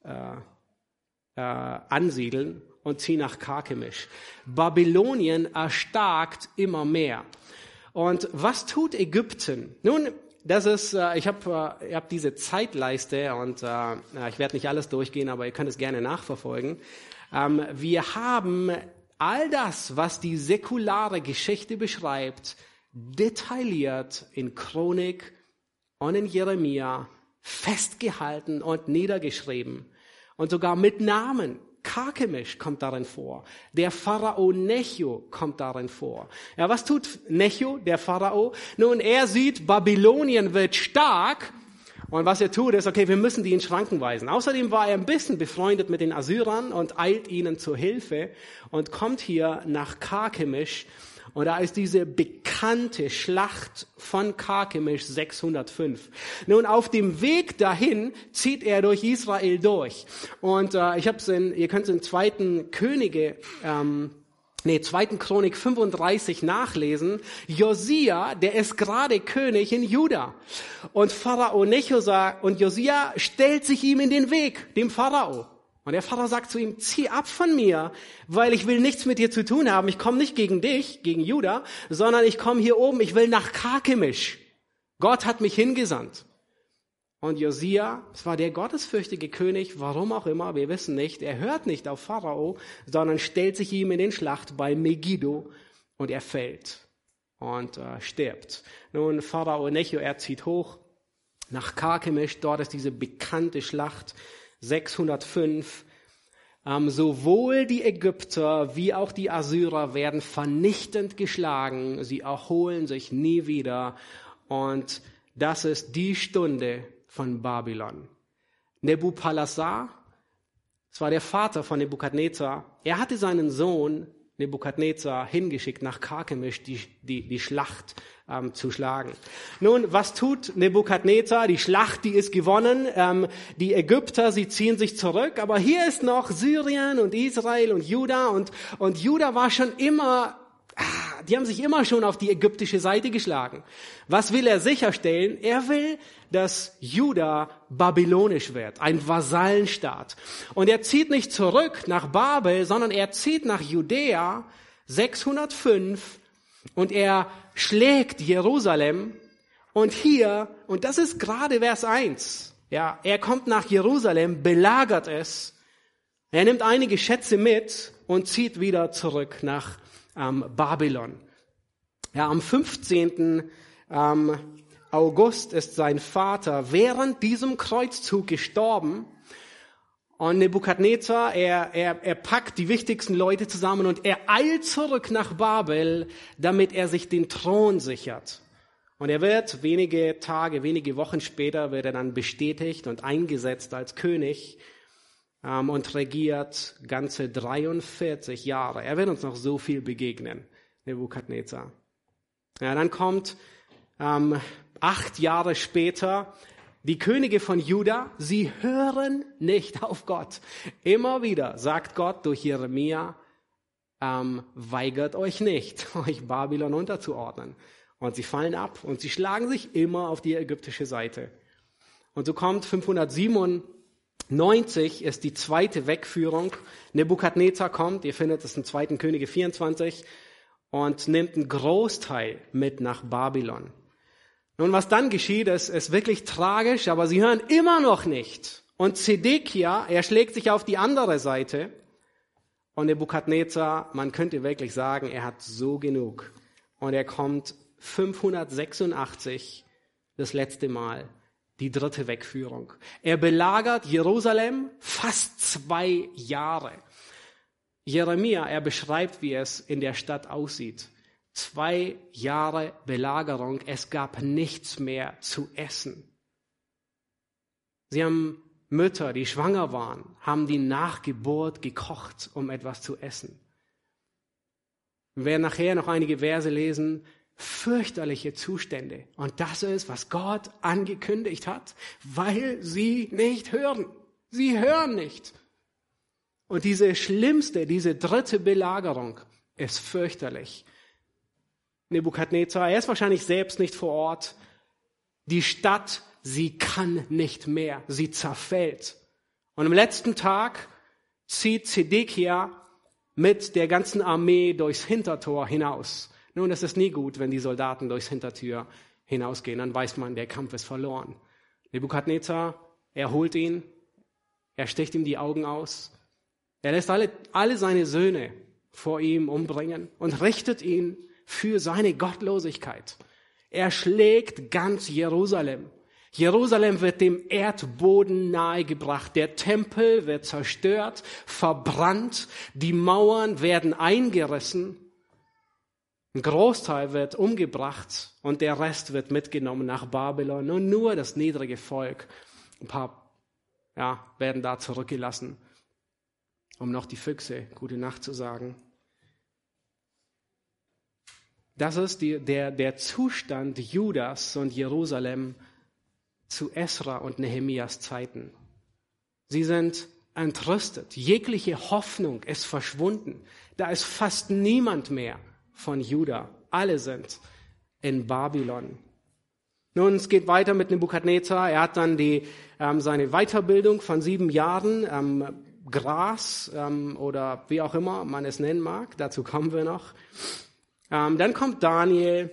äh, äh, ansiedeln und ziehen nach Karkemisch. Babylonien erstarkt immer mehr. Und was tut Ägypten? Nun, das ist, äh, ich habe äh, hab diese Zeitleiste und äh, ich werde nicht alles durchgehen, aber ihr könnt es gerne nachverfolgen. Ähm, wir haben all das, was die säkulare Geschichte beschreibt, detailliert in Chronik und in Jeremia festgehalten und niedergeschrieben. Und sogar mit Namen. Karkemisch kommt darin vor. Der Pharao Necho kommt darin vor. Ja, was tut Necho, der Pharao? Nun, er sieht, Babylonien wird stark. Und was er tut, ist, okay, wir müssen die in Schranken weisen. Außerdem war er ein bisschen befreundet mit den Assyrern und eilt ihnen zur Hilfe und kommt hier nach Karkemisch und da ist diese bekannte Schlacht von Karkemisch 605. Nun, auf dem Weg dahin zieht er durch Israel durch. Und äh, ich habe es in, ihr könnt es in zweiten Könige, ähm, nee, zweiten Chronik 35 nachlesen. Josia, der ist gerade König in Juda. Und Pharao Necho sagt, und Josia stellt sich ihm in den Weg, dem Pharao. Und der Vater sagt zu ihm, zieh ab von mir, weil ich will nichts mit dir zu tun haben. Ich komme nicht gegen dich, gegen Juda, sondern ich komme hier oben, ich will nach Karkemisch. Gott hat mich hingesandt. Und Josia, es war der gottesfürchtige König, warum auch immer, wir wissen nicht, er hört nicht auf Pharao, sondern stellt sich ihm in den Schlacht bei Megiddo und er fällt und äh, stirbt. Nun, Pharao Necho, er zieht hoch nach Karkemisch, dort ist diese bekannte Schlacht 605. Ähm, sowohl die Ägypter wie auch die Assyrer werden vernichtend geschlagen. Sie erholen sich nie wieder. Und das ist die Stunde von Babylon. Nebukadnezar, das war der Vater von Nebukadnezar, er hatte seinen Sohn Nebukadnezar hingeschickt nach Karkemisch, die, die, die Schlacht ähm, zu schlagen. Nun, was tut Nebukadnezar? Die Schlacht, die ist gewonnen. Ähm, die Ägypter, sie ziehen sich zurück. Aber hier ist noch Syrien und Israel und Juda. Und, und Juda war schon immer die haben sich immer schon auf die ägyptische Seite geschlagen. Was will er sicherstellen? Er will, dass Juda babylonisch wird, ein Vasallenstaat. Und er zieht nicht zurück nach Babel, sondern er zieht nach Judäa 605 und er schlägt Jerusalem. Und hier, und das ist gerade Vers 1, ja, er kommt nach Jerusalem, belagert es, er nimmt einige Schätze mit und zieht wieder zurück nach ähm, Babylon. Ja, am 15. Ähm, August ist sein Vater während diesem Kreuzzug gestorben. Und Nebukadnezar, er, er, er packt die wichtigsten Leute zusammen und er eilt zurück nach Babel, damit er sich den Thron sichert. Und er wird wenige Tage, wenige Wochen später wird er dann bestätigt und eingesetzt als König ähm, und regiert ganze 43 Jahre. Er wird uns noch so viel begegnen, Nebukadnezar. Ja, dann kommt ähm, acht Jahre später die Könige von Juda, sie hören nicht auf Gott. Immer wieder sagt Gott durch Jeremia, ähm, weigert euch nicht, euch Babylon unterzuordnen. Und sie fallen ab und sie schlagen sich immer auf die ägyptische Seite. Und so kommt 507 90 ist die zweite Wegführung. Nebukadnezar kommt, ihr findet es in 2. Könige 24, und nimmt einen Großteil mit nach Babylon. Nun, was dann geschieht, ist, ist wirklich tragisch, aber sie hören immer noch nicht. Und Zedekia, er schlägt sich auf die andere Seite. Und Nebukadnezar, man könnte wirklich sagen, er hat so genug. Und er kommt 586 das letzte Mal die dritte Wegführung. Er belagert Jerusalem fast zwei Jahre. Jeremia, er beschreibt, wie es in der Stadt aussieht. Zwei Jahre Belagerung, es gab nichts mehr zu essen. Sie haben Mütter, die schwanger waren, haben die Nachgeburt gekocht, um etwas zu essen. Wir werden nachher noch einige Verse lesen, fürchterliche Zustände. Und das ist, was Gott angekündigt hat, weil sie nicht hören. Sie hören nicht. Und diese schlimmste, diese dritte Belagerung ist fürchterlich. Nebukadnezar, er ist wahrscheinlich selbst nicht vor Ort. Die Stadt, sie kann nicht mehr. Sie zerfällt. Und am letzten Tag zieht Zedekia mit der ganzen Armee durchs Hintertor hinaus. Nun, es ist nie gut, wenn die Soldaten durchs Hintertür hinausgehen, dann weiß man, der Kampf ist verloren. Nebukadnezar, er holt ihn, er sticht ihm die Augen aus, er lässt alle, alle seine Söhne vor ihm umbringen und richtet ihn für seine Gottlosigkeit. Er schlägt ganz Jerusalem. Jerusalem wird dem Erdboden nahegebracht. Der Tempel wird zerstört, verbrannt. Die Mauern werden eingerissen. Ein Großteil wird umgebracht und der Rest wird mitgenommen nach Babylon und nur das niedrige Volk, ein paar, ja, werden da zurückgelassen, um noch die Füchse gute Nacht zu sagen. Das ist die, der, der Zustand Judas und Jerusalem zu Esra und Nehemias Zeiten. Sie sind entrüstet. Jegliche Hoffnung ist verschwunden. Da ist fast niemand mehr von Juda. Alle sind in Babylon. Nun, es geht weiter mit Nebukadnezar. Er hat dann die, ähm, seine Weiterbildung von sieben Jahren, ähm, Gras ähm, oder wie auch immer man es nennen mag. Dazu kommen wir noch. Ähm, dann kommt Daniel,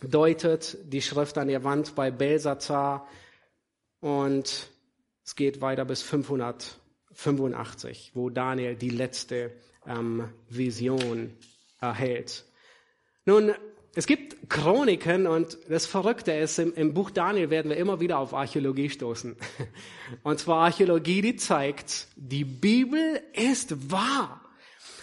deutet die Schrift an der Wand bei Belsazar und es geht weiter bis 585, wo Daniel die letzte ähm, Vision erhält. Nun, es gibt Chroniken und das Verrückte ist, im, im, Buch Daniel werden wir immer wieder auf Archäologie stoßen. Und zwar Archäologie, die zeigt, die Bibel ist wahr.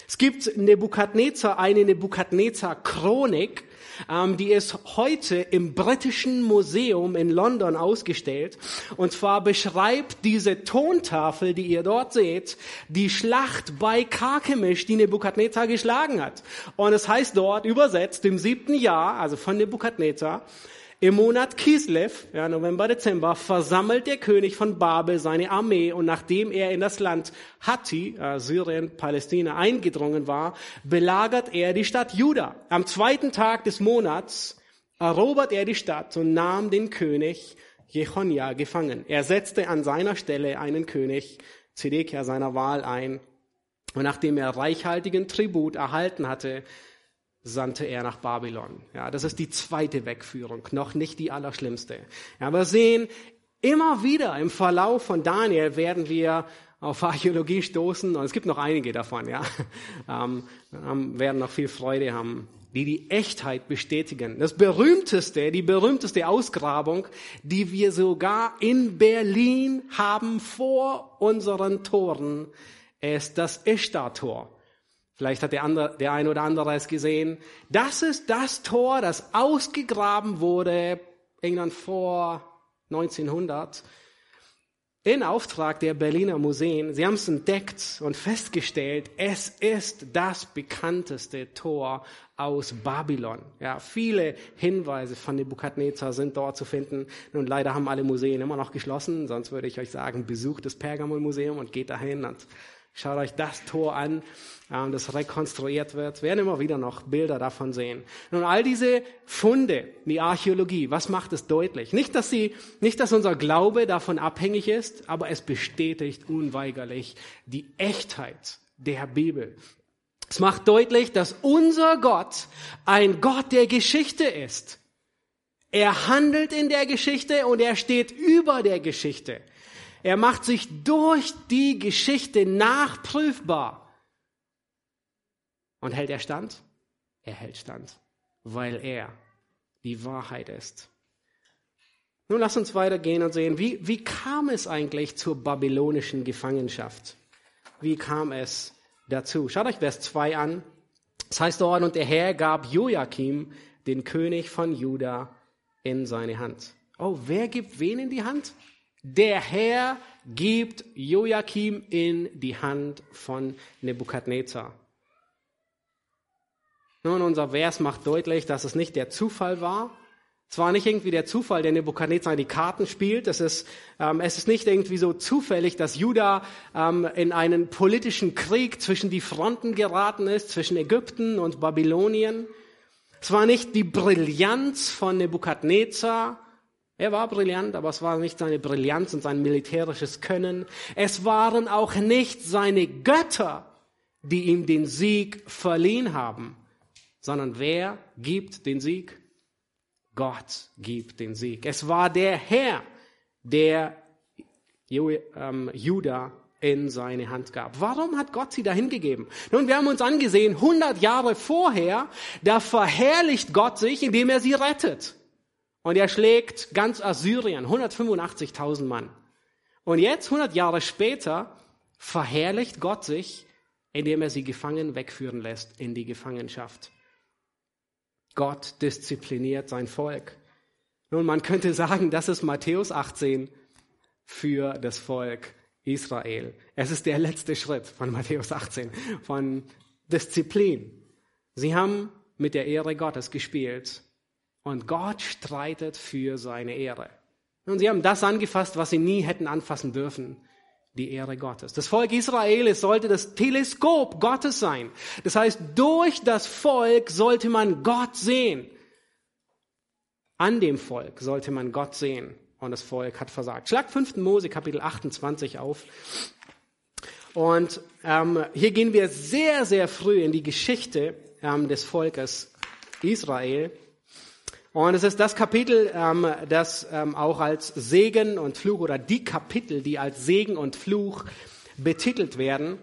Es gibt Nebukadnezar, eine Nebukadnezar-Chronik, ähm, die ist heute im Britischen Museum in London ausgestellt. Und zwar beschreibt diese Tontafel, die ihr dort seht, die Schlacht bei Karkemisch, die Nebukadnezar geschlagen hat. Und es heißt dort übersetzt im siebten Jahr, also von Nebukadnezar, im Monat Kislev, ja, November, Dezember, versammelt der König von Babel seine Armee und nachdem er in das Land Hatti, äh, Syrien, Palästina, eingedrungen war, belagert er die Stadt Juda. Am zweiten Tag des Monats erobert er die Stadt und nahm den König Jechonia gefangen. Er setzte an seiner Stelle einen König, Zedekia seiner Wahl ein. Und nachdem er reichhaltigen Tribut erhalten hatte, sandte er nach Babylon. Ja, das ist die zweite Wegführung, noch nicht die allerschlimmste. Ja, wir sehen immer wieder im Verlauf von Daniel werden wir auf Archäologie stoßen und es gibt noch einige davon, ja, ähm, werden noch viel Freude haben, die die Echtheit bestätigen. Das berühmteste, die berühmteste Ausgrabung, die wir sogar in Berlin haben vor unseren Toren, ist das Ishtar-Tor. Vielleicht hat der, andere, der ein oder andere es gesehen. Das ist das Tor, das ausgegraben wurde, irgendwann vor 1900, in Auftrag der Berliner Museen. Sie haben es entdeckt und festgestellt, es ist das bekannteste Tor aus Babylon. Ja, viele Hinweise von Nebukadnezar sind dort zu finden. Nun, leider haben alle Museen immer noch geschlossen, sonst würde ich euch sagen, besucht das Pergamon-Museum und geht dahin und Schaut euch das Tor an, das rekonstruiert wird. Wir werden immer wieder noch Bilder davon sehen. Nun, all diese Funde, die Archäologie, was macht es deutlich? Nicht, dass sie, nicht, dass unser Glaube davon abhängig ist, aber es bestätigt unweigerlich die Echtheit der Bibel. Es macht deutlich, dass unser Gott ein Gott der Geschichte ist. Er handelt in der Geschichte und er steht über der Geschichte. Er macht sich durch die Geschichte nachprüfbar. Und hält er stand? Er hält stand, weil er die Wahrheit ist. Nun lass uns weitergehen und sehen, wie, wie kam es eigentlich zur babylonischen Gefangenschaft? Wie kam es dazu? Schaut euch Vers 2 an. Es heißt dort, und der Herr gab Joachim, den König von Juda, in seine Hand. Oh, wer gibt wen in die Hand? Der Herr gibt Joachim in die Hand von Nebukadnezar. Nun, unser Vers macht deutlich, dass es nicht der Zufall war. Es war nicht irgendwie der Zufall, der Nebukadnezar die Karten spielt. Es ist, ähm, es ist nicht irgendwie so zufällig, dass Juda ähm, in einen politischen Krieg zwischen die Fronten geraten ist, zwischen Ägypten und Babylonien. Es war nicht die Brillanz von Nebukadnezar, er war brillant, aber es war nicht seine Brillanz und sein militärisches Können. Es waren auch nicht seine Götter, die ihm den Sieg verliehen haben, sondern wer gibt den Sieg? Gott gibt den Sieg. Es war der Herr, der ähm, Juda in seine Hand gab. Warum hat Gott sie dahin gegeben? Nun, wir haben uns angesehen, 100 Jahre vorher, da verherrlicht Gott sich, indem er sie rettet. Und er schlägt ganz Assyrien, 185.000 Mann. Und jetzt, 100 Jahre später, verherrlicht Gott sich, indem er sie gefangen wegführen lässt in die Gefangenschaft. Gott diszipliniert sein Volk. Nun, man könnte sagen, das ist Matthäus 18 für das Volk Israel. Es ist der letzte Schritt von Matthäus 18, von Disziplin. Sie haben mit der Ehre Gottes gespielt und Gott streitet für seine Ehre. Und sie haben das angefasst, was sie nie hätten anfassen dürfen. Die Ehre Gottes. Das Volk Israel sollte das Teleskop Gottes sein. Das heißt, durch das Volk sollte man Gott sehen. An dem Volk sollte man Gott sehen. Und das Volk hat versagt. Schlag 5. Mose Kapitel 28 auf. Und ähm, hier gehen wir sehr, sehr früh in die Geschichte ähm, des Volkes Israel. Und es ist das Kapitel, ähm, das ähm, auch als Segen und Fluch oder die Kapitel, die als Segen und Fluch betitelt werden.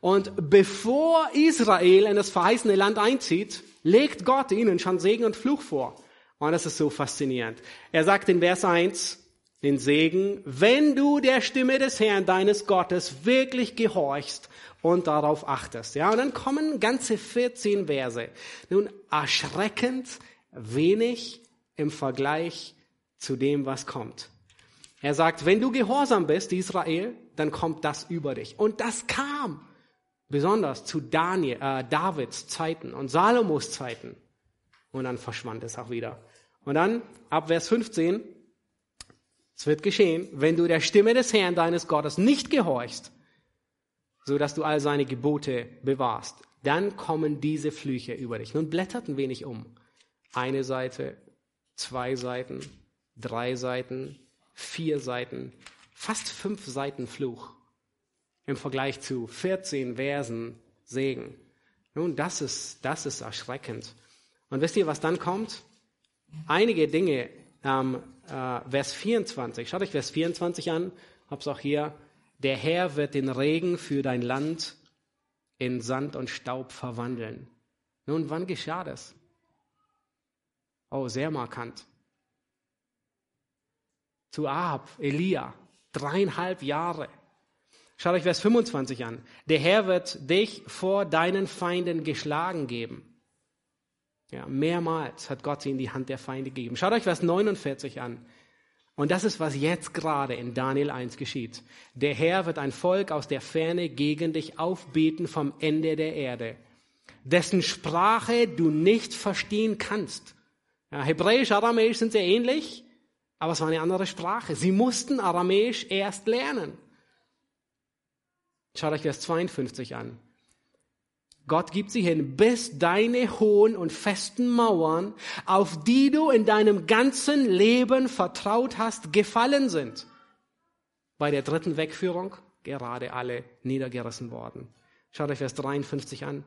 Und bevor Israel in das verheißene Land einzieht, legt Gott ihnen schon Segen und Fluch vor. Und das ist so faszinierend. Er sagt in Vers 1, den Segen, wenn du der Stimme des Herrn, deines Gottes, wirklich gehorchst und darauf achtest. Ja, und dann kommen ganze 14 Verse. Nun, erschreckend wenig im Vergleich zu dem, was kommt. Er sagt, wenn du gehorsam bist, Israel, dann kommt das über dich. Und das kam besonders zu Daniel, äh, Davids Zeiten und Salomos Zeiten. Und dann verschwand es auch wieder. Und dann ab Vers 15, es wird geschehen, wenn du der Stimme des Herrn deines Gottes nicht gehorchst, so dass du all seine Gebote bewahrst, dann kommen diese Flüche über dich. Nun blättert ein wenig um. Eine Seite, zwei Seiten, drei Seiten, vier Seiten, fast fünf Seiten Fluch im Vergleich zu 14 Versen Segen. Nun, das ist, das ist erschreckend. Und wisst ihr, was dann kommt? Einige Dinge, ähm, äh, Vers 24, schaut euch Vers 24 an, hab's auch hier. Der Herr wird den Regen für dein Land in Sand und Staub verwandeln. Nun, wann geschah das? Oh, sehr markant. Zu Ahab, Elia, dreieinhalb Jahre. Schaut euch Vers 25 an. Der Herr wird dich vor deinen Feinden geschlagen geben. Ja, mehrmals hat Gott sie in die Hand der Feinde gegeben. Schaut euch Vers 49 an. Und das ist, was jetzt gerade in Daniel 1 geschieht. Der Herr wird ein Volk aus der Ferne gegen dich aufbeten vom Ende der Erde, dessen Sprache du nicht verstehen kannst. Ja, Hebräisch, Aramäisch sind sehr ähnlich, aber es war eine andere Sprache. Sie mussten Aramäisch erst lernen. Schaut euch Vers 52 an. Gott gibt sie hin, bis deine hohen und festen Mauern, auf die du in deinem ganzen Leben vertraut hast, gefallen sind. Bei der dritten Wegführung gerade alle niedergerissen worden. Schaut euch Vers 53 an.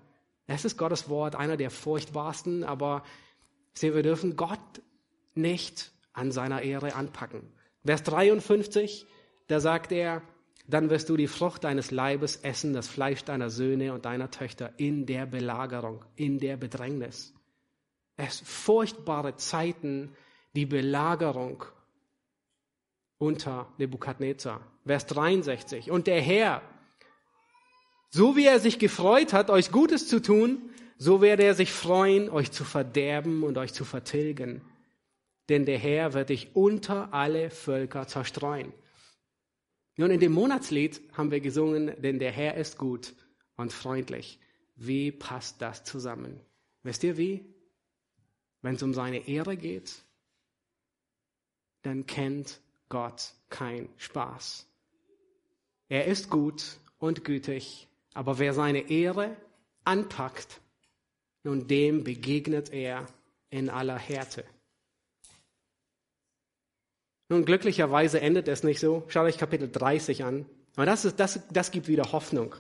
Es ist Gottes Wort, einer der furchtbarsten, aber wir dürfen Gott nicht an seiner Ehre anpacken. Vers 53, da sagt er, dann wirst du die Frucht deines Leibes essen, das Fleisch deiner Söhne und deiner Töchter in der Belagerung, in der Bedrängnis. Es furchtbare Zeiten, die Belagerung unter Nebukadnezar. Vers 63. Und der Herr, so wie er sich gefreut hat, euch Gutes zu tun, so werde er sich freuen, euch zu verderben und euch zu vertilgen. Denn der Herr wird dich unter alle Völker zerstreuen. Nun, in dem Monatslied haben wir gesungen, denn der Herr ist gut und freundlich. Wie passt das zusammen? Wisst ihr wie? Wenn es um seine Ehre geht, dann kennt Gott kein Spaß. Er ist gut und gütig, aber wer seine Ehre anpackt, nun dem begegnet er in aller Härte. Nun, glücklicherweise endet es nicht so. Schaut euch Kapitel 30 an. Aber das, ist, das, das gibt wieder Hoffnung.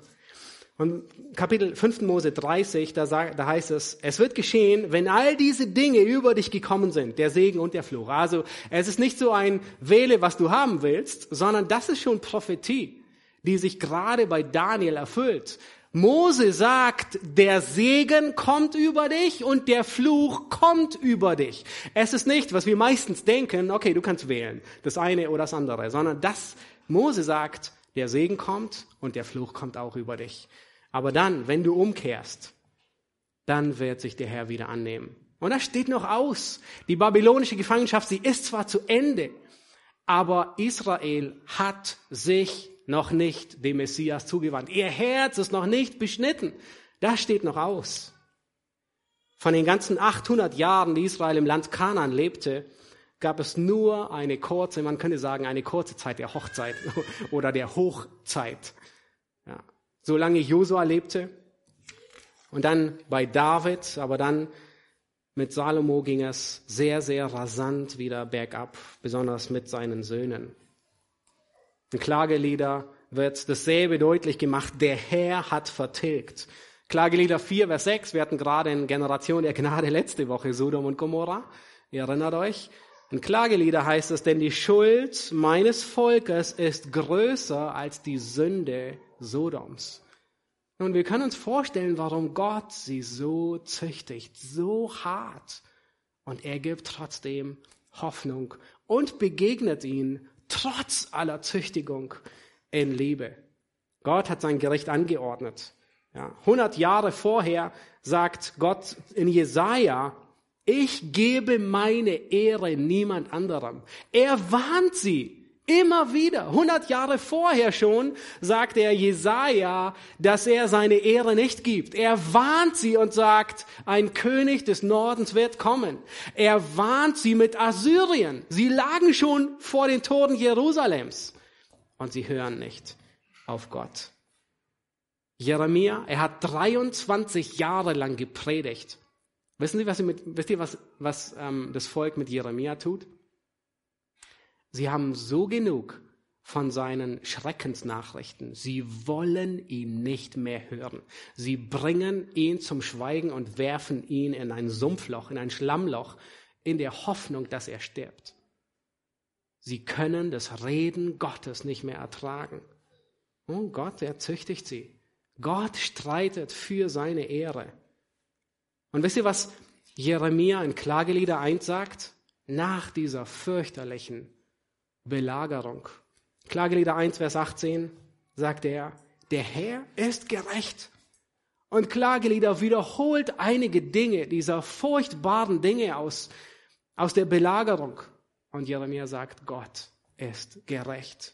Und Kapitel 5. Mose 30, da, sagt, da heißt es, es wird geschehen, wenn all diese Dinge über dich gekommen sind, der Segen und der Fluch. Also es ist nicht so ein Wähle, was du haben willst, sondern das ist schon Prophetie, die sich gerade bei Daniel erfüllt. Mose sagt, der Segen kommt über dich und der Fluch kommt über dich. Es ist nicht, was wir meistens denken, okay, du kannst wählen, das eine oder das andere, sondern das, Mose sagt, der Segen kommt und der Fluch kommt auch über dich. Aber dann, wenn du umkehrst, dann wird sich der Herr wieder annehmen. Und das steht noch aus. Die babylonische Gefangenschaft, sie ist zwar zu Ende, aber Israel hat sich noch nicht dem Messias zugewandt. Ihr Herz ist noch nicht beschnitten. Das steht noch aus. Von den ganzen 800 Jahren, die Israel im Land Kanaan lebte, gab es nur eine kurze, man könnte sagen, eine kurze Zeit der Hochzeit oder der Hochzeit. Ja. Solange Josua lebte und dann bei David, aber dann mit Salomo ging es sehr, sehr rasant wieder bergab, besonders mit seinen Söhnen. Klagelieder wird dasselbe deutlich gemacht. Der Herr hat vertilgt. Klagelieder 4, Vers 6. Wir hatten gerade in Generation der Gnade letzte Woche Sodom und Gomorra. Ihr erinnert euch. In Klagelieder heißt es, denn die Schuld meines Volkes ist größer als die Sünde Sodoms. Nun, wir können uns vorstellen, warum Gott sie so züchtigt, so hart. Und er gibt trotzdem Hoffnung und begegnet ihnen trotz aller Züchtigung in Liebe. Gott hat sein Gericht angeordnet. Ja, 100 Jahre vorher sagt Gott in Jesaja, ich gebe meine Ehre niemand anderem. Er warnt sie immer wieder. 100 Jahre vorher schon sagt er Jesaja, dass er seine Ehre nicht gibt. Er warnt sie und sagt, ein König des Nordens wird kommen. Er warnt sie mit Assyrien. Sie lagen schon vor den Toren Jerusalems und sie hören nicht auf Gott. Jeremia, er hat 23 Jahre lang gepredigt. Wissen Sie, was, mit, wisst ihr, was, was ähm, das Volk mit Jeremia tut? Sie haben so genug von seinen Schreckensnachrichten. Sie wollen ihn nicht mehr hören. Sie bringen ihn zum Schweigen und werfen ihn in ein Sumpfloch, in ein Schlammloch, in der Hoffnung, dass er stirbt. Sie können das Reden Gottes nicht mehr ertragen. Oh Gott, er züchtigt sie. Gott streitet für seine Ehre. Und wisst ihr, was Jeremia in Klagelieder 1 sagt? Nach dieser fürchterlichen Belagerung. Klagelieder 1, Vers 18 sagt er, der Herr ist gerecht. Und Klagelieder wiederholt einige Dinge, dieser furchtbaren Dinge aus, aus der Belagerung. Und Jeremia sagt, Gott ist gerecht.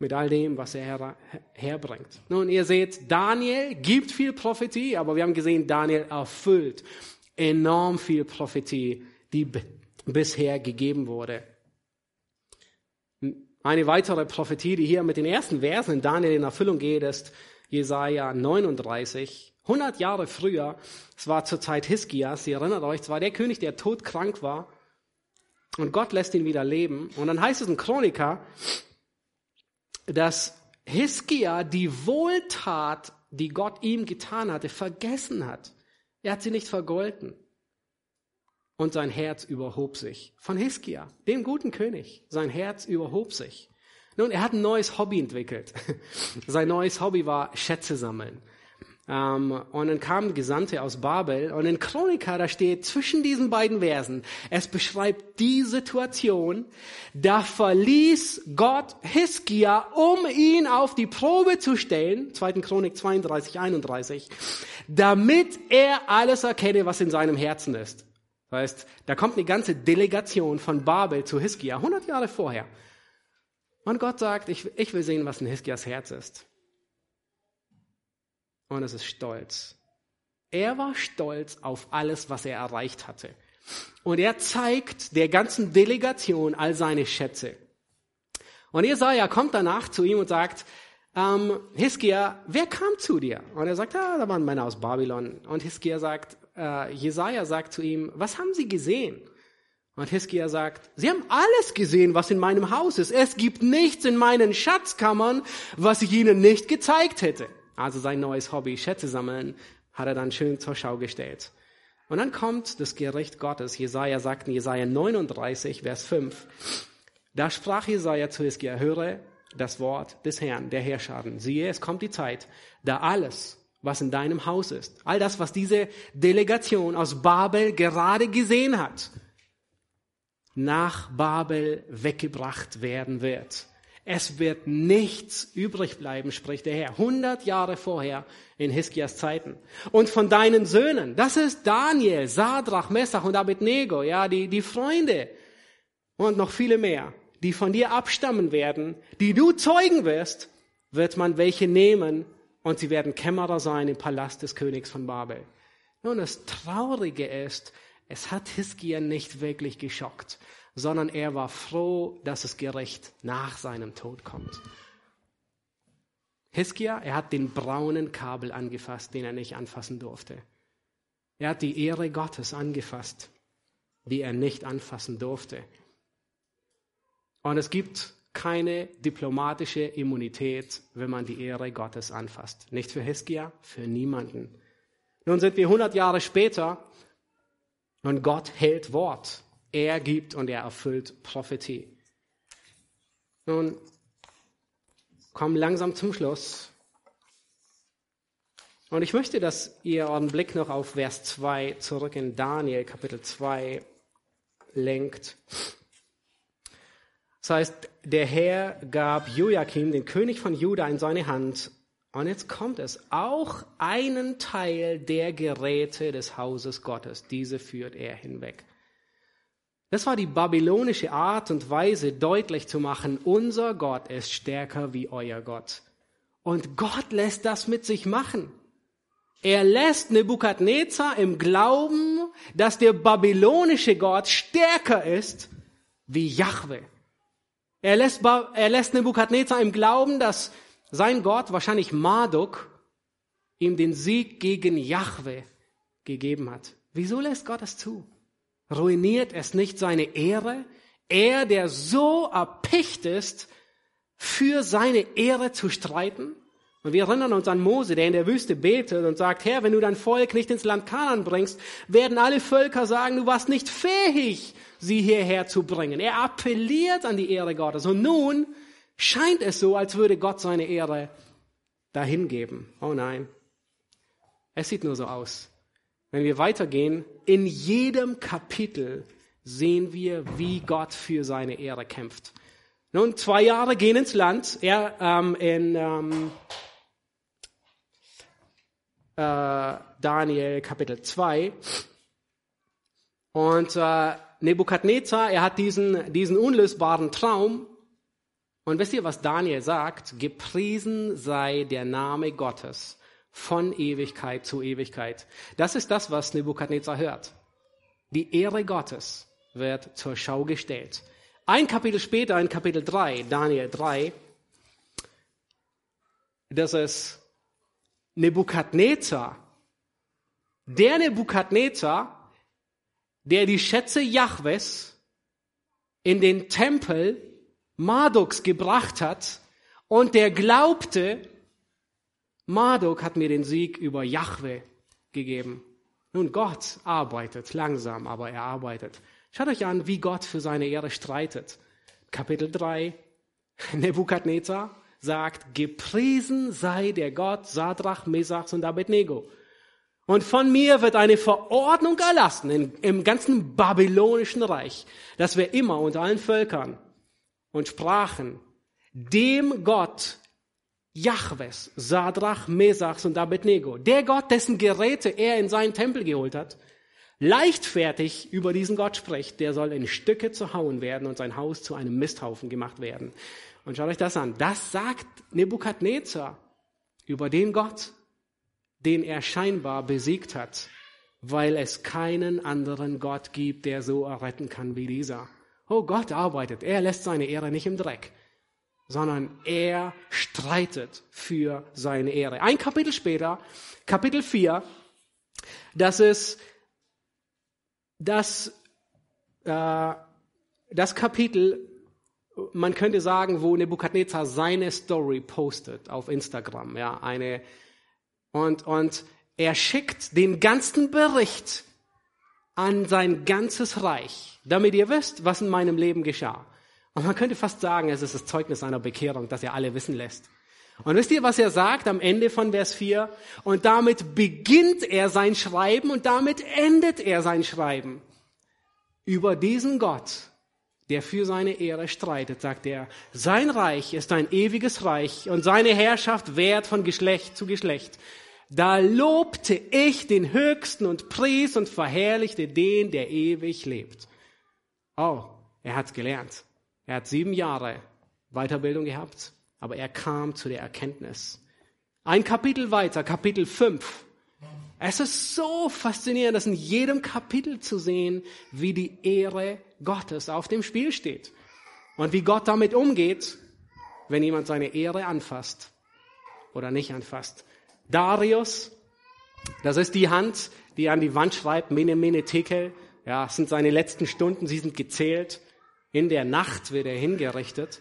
Mit all dem, was er her, herbringt. Nun, ihr seht, Daniel gibt viel Prophetie, aber wir haben gesehen, Daniel erfüllt enorm viel Prophetie, die bisher gegeben wurde. Eine weitere Prophetie, die hier mit den ersten Versen in Daniel in Erfüllung geht, ist Jesaja 39. 100 Jahre früher, es war zur Zeit Hiskias, ihr erinnert euch, es war der König, der todkrank war. Und Gott lässt ihn wieder leben. Und dann heißt es in Chroniker, dass Hiskia die Wohltat, die Gott ihm getan hatte, vergessen hat. Er hat sie nicht vergolten und sein Herz überhob sich. Von Hiskia, dem guten König, sein Herz überhob sich. Nun, er hat ein neues Hobby entwickelt. sein neues Hobby war Schätze sammeln. Um, ähm, und dann kamen Gesandte aus Babel und in Chronika, da steht zwischen diesen beiden Versen, es beschreibt die Situation, da verließ Gott Hiskia, um ihn auf die Probe zu stellen, 2. Chronik 32, 31, damit er alles erkenne, was in seinem Herzen ist. Das heißt, da kommt eine ganze Delegation von Babel zu Hiskia, 100 Jahre vorher. Und Gott sagt, ich, ich will sehen, was in Hiskias Herz ist. Und es ist Stolz. Er war stolz auf alles, was er erreicht hatte. Und er zeigt der ganzen Delegation all seine Schätze. Und Jesaja kommt danach zu ihm und sagt, ähm, Hiskia, wer kam zu dir? Und er sagt, ah, da waren Männer aus Babylon. Und Hiskia sagt, äh, Jesaja sagt zu ihm, was haben Sie gesehen? Und Hiskia sagt, Sie haben alles gesehen, was in meinem Haus ist. Es gibt nichts in meinen Schatzkammern, was ich Ihnen nicht gezeigt hätte. Also sein neues Hobby, Schätze sammeln, hat er dann schön zur Schau gestellt. Und dann kommt das Gericht Gottes. Jesaja sagt in Jesaja 39, Vers 5. Da sprach Jesaja zu Hiskia, höre das Wort des Herrn, der Herrscharen. Siehe, es kommt die Zeit, da alles, was in deinem Haus ist. All das, was diese Delegation aus Babel gerade gesehen hat, nach Babel weggebracht werden wird. Es wird nichts übrig bleiben, spricht der Herr. 100 Jahre vorher in Hiskias Zeiten. Und von deinen Söhnen, das ist Daniel, Sadrach, Messach und Abednego, ja, die, die Freunde und noch viele mehr, die von dir abstammen werden, die du zeugen wirst, wird man welche nehmen und sie werden Kämmerer sein im Palast des Königs von Babel. Nun, das Traurige ist, es hat Hiskia nicht wirklich geschockt, sondern er war froh, dass das Gericht nach seinem Tod kommt. Hiskia, er hat den braunen Kabel angefasst, den er nicht anfassen durfte. Er hat die Ehre Gottes angefasst, die er nicht anfassen durfte. Und es gibt keine diplomatische Immunität, wenn man die Ehre Gottes anfasst. Nicht für Hiskia, für niemanden. Nun sind wir 100 Jahre später und Gott hält Wort. Er gibt und er erfüllt Prophetie. Nun kommen langsam zum Schluss. Und ich möchte, dass ihr euren Blick noch auf Vers 2 zurück in Daniel Kapitel 2 lenkt. Das heißt, der Herr gab Joachim, den König von Juda, in seine Hand. Und jetzt kommt es, auch einen Teil der Geräte des Hauses Gottes, diese führt er hinweg. Das war die babylonische Art und Weise, deutlich zu machen, unser Gott ist stärker wie euer Gott. Und Gott lässt das mit sich machen. Er lässt Nebukadnezar im Glauben, dass der babylonische Gott stärker ist wie Yahweh. Er lässt, er lässt Nebukadnezar im Glauben, dass sein Gott, wahrscheinlich Marduk, ihm den Sieg gegen Yahweh gegeben hat. Wieso lässt Gott es zu? Ruiniert es nicht seine Ehre? Er, der so erpicht ist, für seine Ehre zu streiten? Und wir erinnern uns an Mose, der in der Wüste betet und sagt, Herr, wenn du dein Volk nicht ins Land Kanan bringst, werden alle Völker sagen, du warst nicht fähig, sie hierher zu bringen. Er appelliert an die Ehre Gottes. Und nun scheint es so, als würde Gott seine Ehre dahingeben. Oh nein. Es sieht nur so aus. Wenn wir weitergehen, in jedem Kapitel sehen wir, wie Gott für seine Ehre kämpft. Nun, zwei Jahre gehen ins Land. Er ähm, in ähm, äh, Daniel Kapitel 2. Und äh, Nebukadnezar, er hat diesen, diesen unlösbaren Traum. Und wisst ihr, was Daniel sagt? Gepriesen sei der Name Gottes von Ewigkeit zu Ewigkeit. Das ist das, was Nebukadnezar hört. Die Ehre Gottes wird zur Schau gestellt. Ein Kapitel später, in Kapitel 3, Daniel 3, das ist Nebukadnezar. Der Nebukadnezar, der die Schätze Jahwes in den Tempel Marduks gebracht hat und der glaubte, Marduk hat mir den Sieg über Jahwe gegeben. Nun, Gott arbeitet langsam, aber er arbeitet. Schaut euch an, wie Gott für seine Ehre streitet. Kapitel 3, Nebukadnezar sagt, gepriesen sei der Gott Sadrach, Mesachs und Abednego. Und von mir wird eine Verordnung erlassen in, im ganzen babylonischen Reich, dass wir immer unter allen Völkern und Sprachen dem Gott Jahwes, Sadrach, Mesachs und Abednego, der Gott, dessen Geräte er in seinen Tempel geholt hat, leichtfertig über diesen Gott spricht, der soll in Stücke zu hauen werden und sein Haus zu einem Misthaufen gemacht werden. Und schaut euch das an. Das sagt Nebukadnezar über den Gott, den er scheinbar besiegt hat, weil es keinen anderen Gott gibt, der so erretten kann wie dieser. Oh, Gott arbeitet. Er lässt seine Ehre nicht im Dreck, sondern er streitet für seine Ehre. Ein Kapitel später, Kapitel 4, das ist das, äh, das Kapitel, man könnte sagen, wo Nebukadnezar seine Story postet auf Instagram, ja, eine, und, und er schickt den ganzen Bericht an sein ganzes Reich, damit ihr wisst, was in meinem Leben geschah. Und man könnte fast sagen, es ist das Zeugnis einer Bekehrung, dass er alle wissen lässt. Und wisst ihr, was er sagt am Ende von Vers 4? Und damit beginnt er sein Schreiben und damit endet er sein Schreiben. Über diesen Gott, der für seine Ehre streitet, sagt er, sein Reich ist ein ewiges Reich und seine Herrschaft währt von Geschlecht zu Geschlecht. Da lobte ich den Höchsten und pries und verherrlichte den, der ewig lebt. Oh, er hat's gelernt. Er hat sieben Jahre Weiterbildung gehabt, aber er kam zu der Erkenntnis. Ein Kapitel weiter, Kapitel 5. Es ist so faszinierend, das in jedem Kapitel zu sehen, wie die Ehre Gottes auf dem Spiel steht. Und wie Gott damit umgeht, wenn jemand seine Ehre anfasst oder nicht anfasst. Darius, das ist die Hand, die an die Wand schreibt, Mene, Mene, Tekel. Ja, es sind seine letzten Stunden, sie sind gezählt. In der Nacht wird er hingerichtet.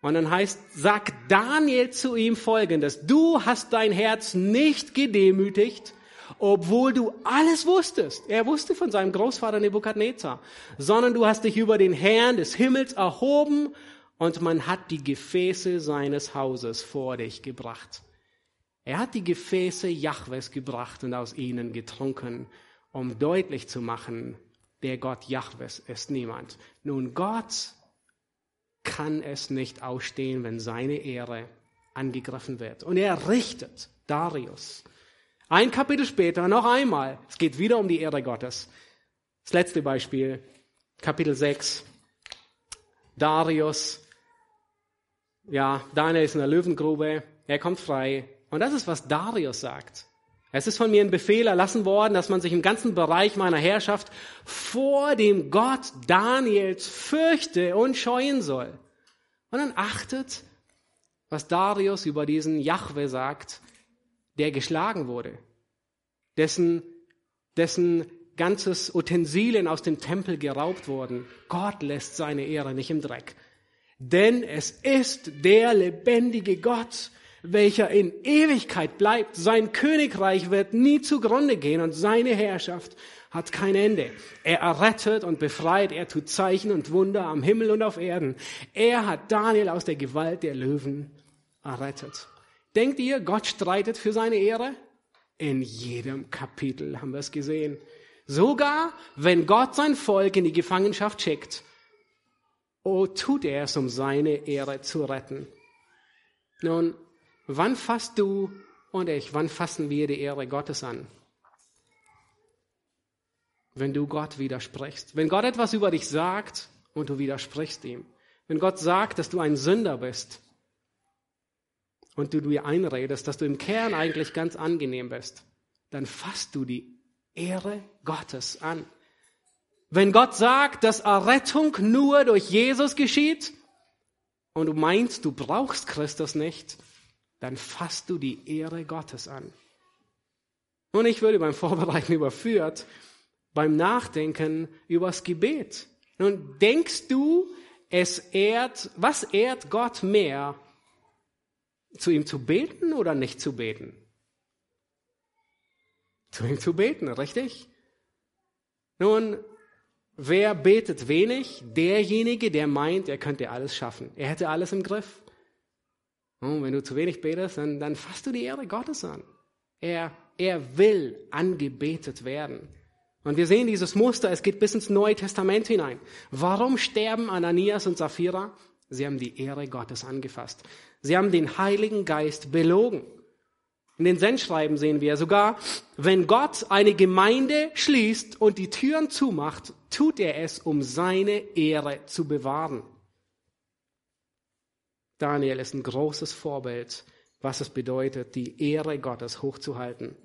Und dann heißt, sagt Daniel zu ihm folgendes, du hast dein Herz nicht gedemütigt, obwohl du alles wusstest. Er wusste von seinem Großvater Nebukadnezar, sondern du hast dich über den Herrn des Himmels erhoben und man hat die Gefäße seines Hauses vor dich gebracht. Er hat die Gefäße Jahwes gebracht und aus ihnen getrunken, um deutlich zu machen, der Gott Jahwes ist niemand. Nun, Gott kann es nicht ausstehen, wenn seine Ehre angegriffen wird. Und er richtet Darius. Ein Kapitel später noch einmal. Es geht wieder um die Ehre Gottes. Das letzte Beispiel, Kapitel 6. Darius ja, Daniel ist in der Löwengrube, er kommt frei. Und das ist, was Darius sagt. Es ist von mir ein Befehl erlassen worden, dass man sich im ganzen Bereich meiner Herrschaft vor dem Gott Daniels fürchte und scheuen soll. Und dann achtet, was Darius über diesen Jahwe sagt, der geschlagen wurde, dessen, dessen ganzes Utensilien aus dem Tempel geraubt wurden. Gott lässt seine Ehre nicht im Dreck. Denn es ist der lebendige Gott, welcher in Ewigkeit bleibt. Sein Königreich wird nie zugrunde gehen und seine Herrschaft hat kein Ende. Er errettet und befreit, er tut Zeichen und Wunder am Himmel und auf Erden. Er hat Daniel aus der Gewalt der Löwen errettet. Denkt ihr, Gott streitet für seine Ehre? In jedem Kapitel haben wir es gesehen. Sogar wenn Gott sein Volk in die Gefangenschaft schickt, Oh, tut er es, um seine Ehre zu retten. Nun, wann fasst du und ich, wann fassen wir die Ehre Gottes an? Wenn du Gott widersprichst. Wenn Gott etwas über dich sagt und du widersprichst ihm. Wenn Gott sagt, dass du ein Sünder bist und du dir einredest, dass du im Kern eigentlich ganz angenehm bist, dann fasst du die Ehre Gottes an. Wenn Gott sagt, dass Errettung nur durch Jesus geschieht und du meinst, du brauchst Christus nicht, dann fasst du die Ehre Gottes an. Und ich würde beim Vorbereiten überführt, beim Nachdenken übers Gebet. Nun denkst du, es ehrt, was ehrt Gott mehr, zu ihm zu beten oder nicht zu beten? Zu ihm zu beten, richtig? Nun, Wer betet wenig? Derjenige, der meint, er könnte alles schaffen. Er hätte alles im Griff. Und wenn du zu wenig betest, dann, dann fasst du die Ehre Gottes an. Er, er will angebetet werden. Und wir sehen dieses Muster, es geht bis ins Neue Testament hinein. Warum sterben Ananias und Sapphira? Sie haben die Ehre Gottes angefasst. Sie haben den Heiligen Geist belogen. In den Sendschreiben sehen wir sogar, wenn Gott eine Gemeinde schließt und die Türen zumacht, tut er es, um seine Ehre zu bewahren. Daniel ist ein großes Vorbild, was es bedeutet, die Ehre Gottes hochzuhalten.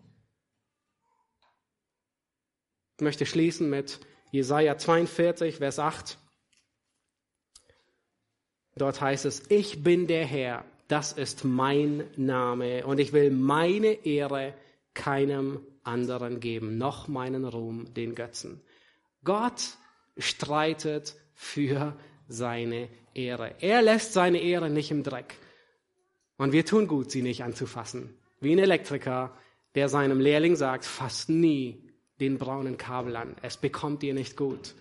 Ich möchte schließen mit Jesaja 42, Vers 8. Dort heißt es, ich bin der Herr, das ist mein Name und ich will meine Ehre keinem anderen geben, noch meinen Ruhm den Götzen. Gott streitet für seine Ehre. Er lässt seine Ehre nicht im Dreck. Und wir tun gut, sie nicht anzufassen. Wie ein Elektriker, der seinem Lehrling sagt, fasst nie den braunen Kabel an. Es bekommt ihr nicht gut.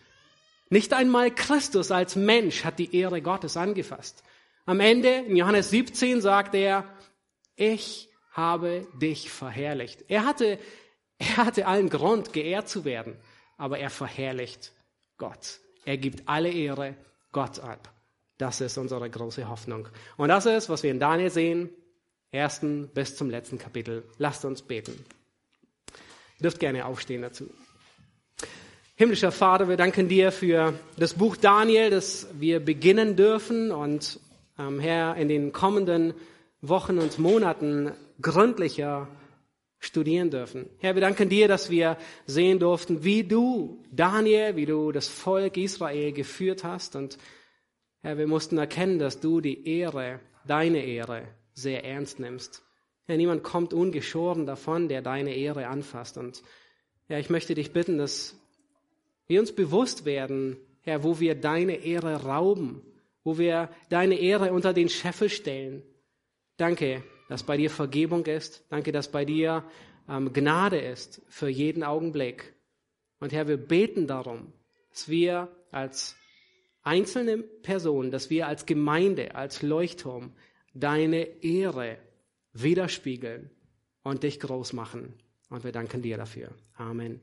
Nicht einmal Christus als Mensch hat die Ehre Gottes angefasst. Am Ende, in Johannes 17, sagt er, ich habe dich verherrlicht. Er hatte, er hatte allen Grund, geehrt zu werden, aber er verherrlicht Gott. Er gibt alle Ehre Gott ab. Das ist unsere große Hoffnung. Und das ist, was wir in Daniel sehen, ersten bis zum letzten Kapitel. Lasst uns beten. Ihr dürft gerne aufstehen dazu. Himmlischer Vater, wir danken dir für das Buch Daniel, das wir beginnen dürfen und ähm, Herr, in den kommenden Wochen und Monaten gründlicher studieren dürfen. Herr, wir danken dir, dass wir sehen durften, wie du, Daniel, wie du das Volk Israel geführt hast. Und Herr, wir mussten erkennen, dass du die Ehre, deine Ehre, sehr ernst nimmst. Herr, niemand kommt ungeschoren davon, der deine Ehre anfasst. Und Herr, ich möchte dich bitten, dass wir uns bewusst werden, Herr, wo wir deine Ehre rauben wo wir deine Ehre unter den Scheffel stellen. Danke, dass bei dir Vergebung ist. Danke, dass bei dir ähm, Gnade ist für jeden Augenblick. Und Herr, wir beten darum, dass wir als einzelne Personen, dass wir als Gemeinde, als Leuchtturm deine Ehre widerspiegeln und dich groß machen. Und wir danken dir dafür. Amen.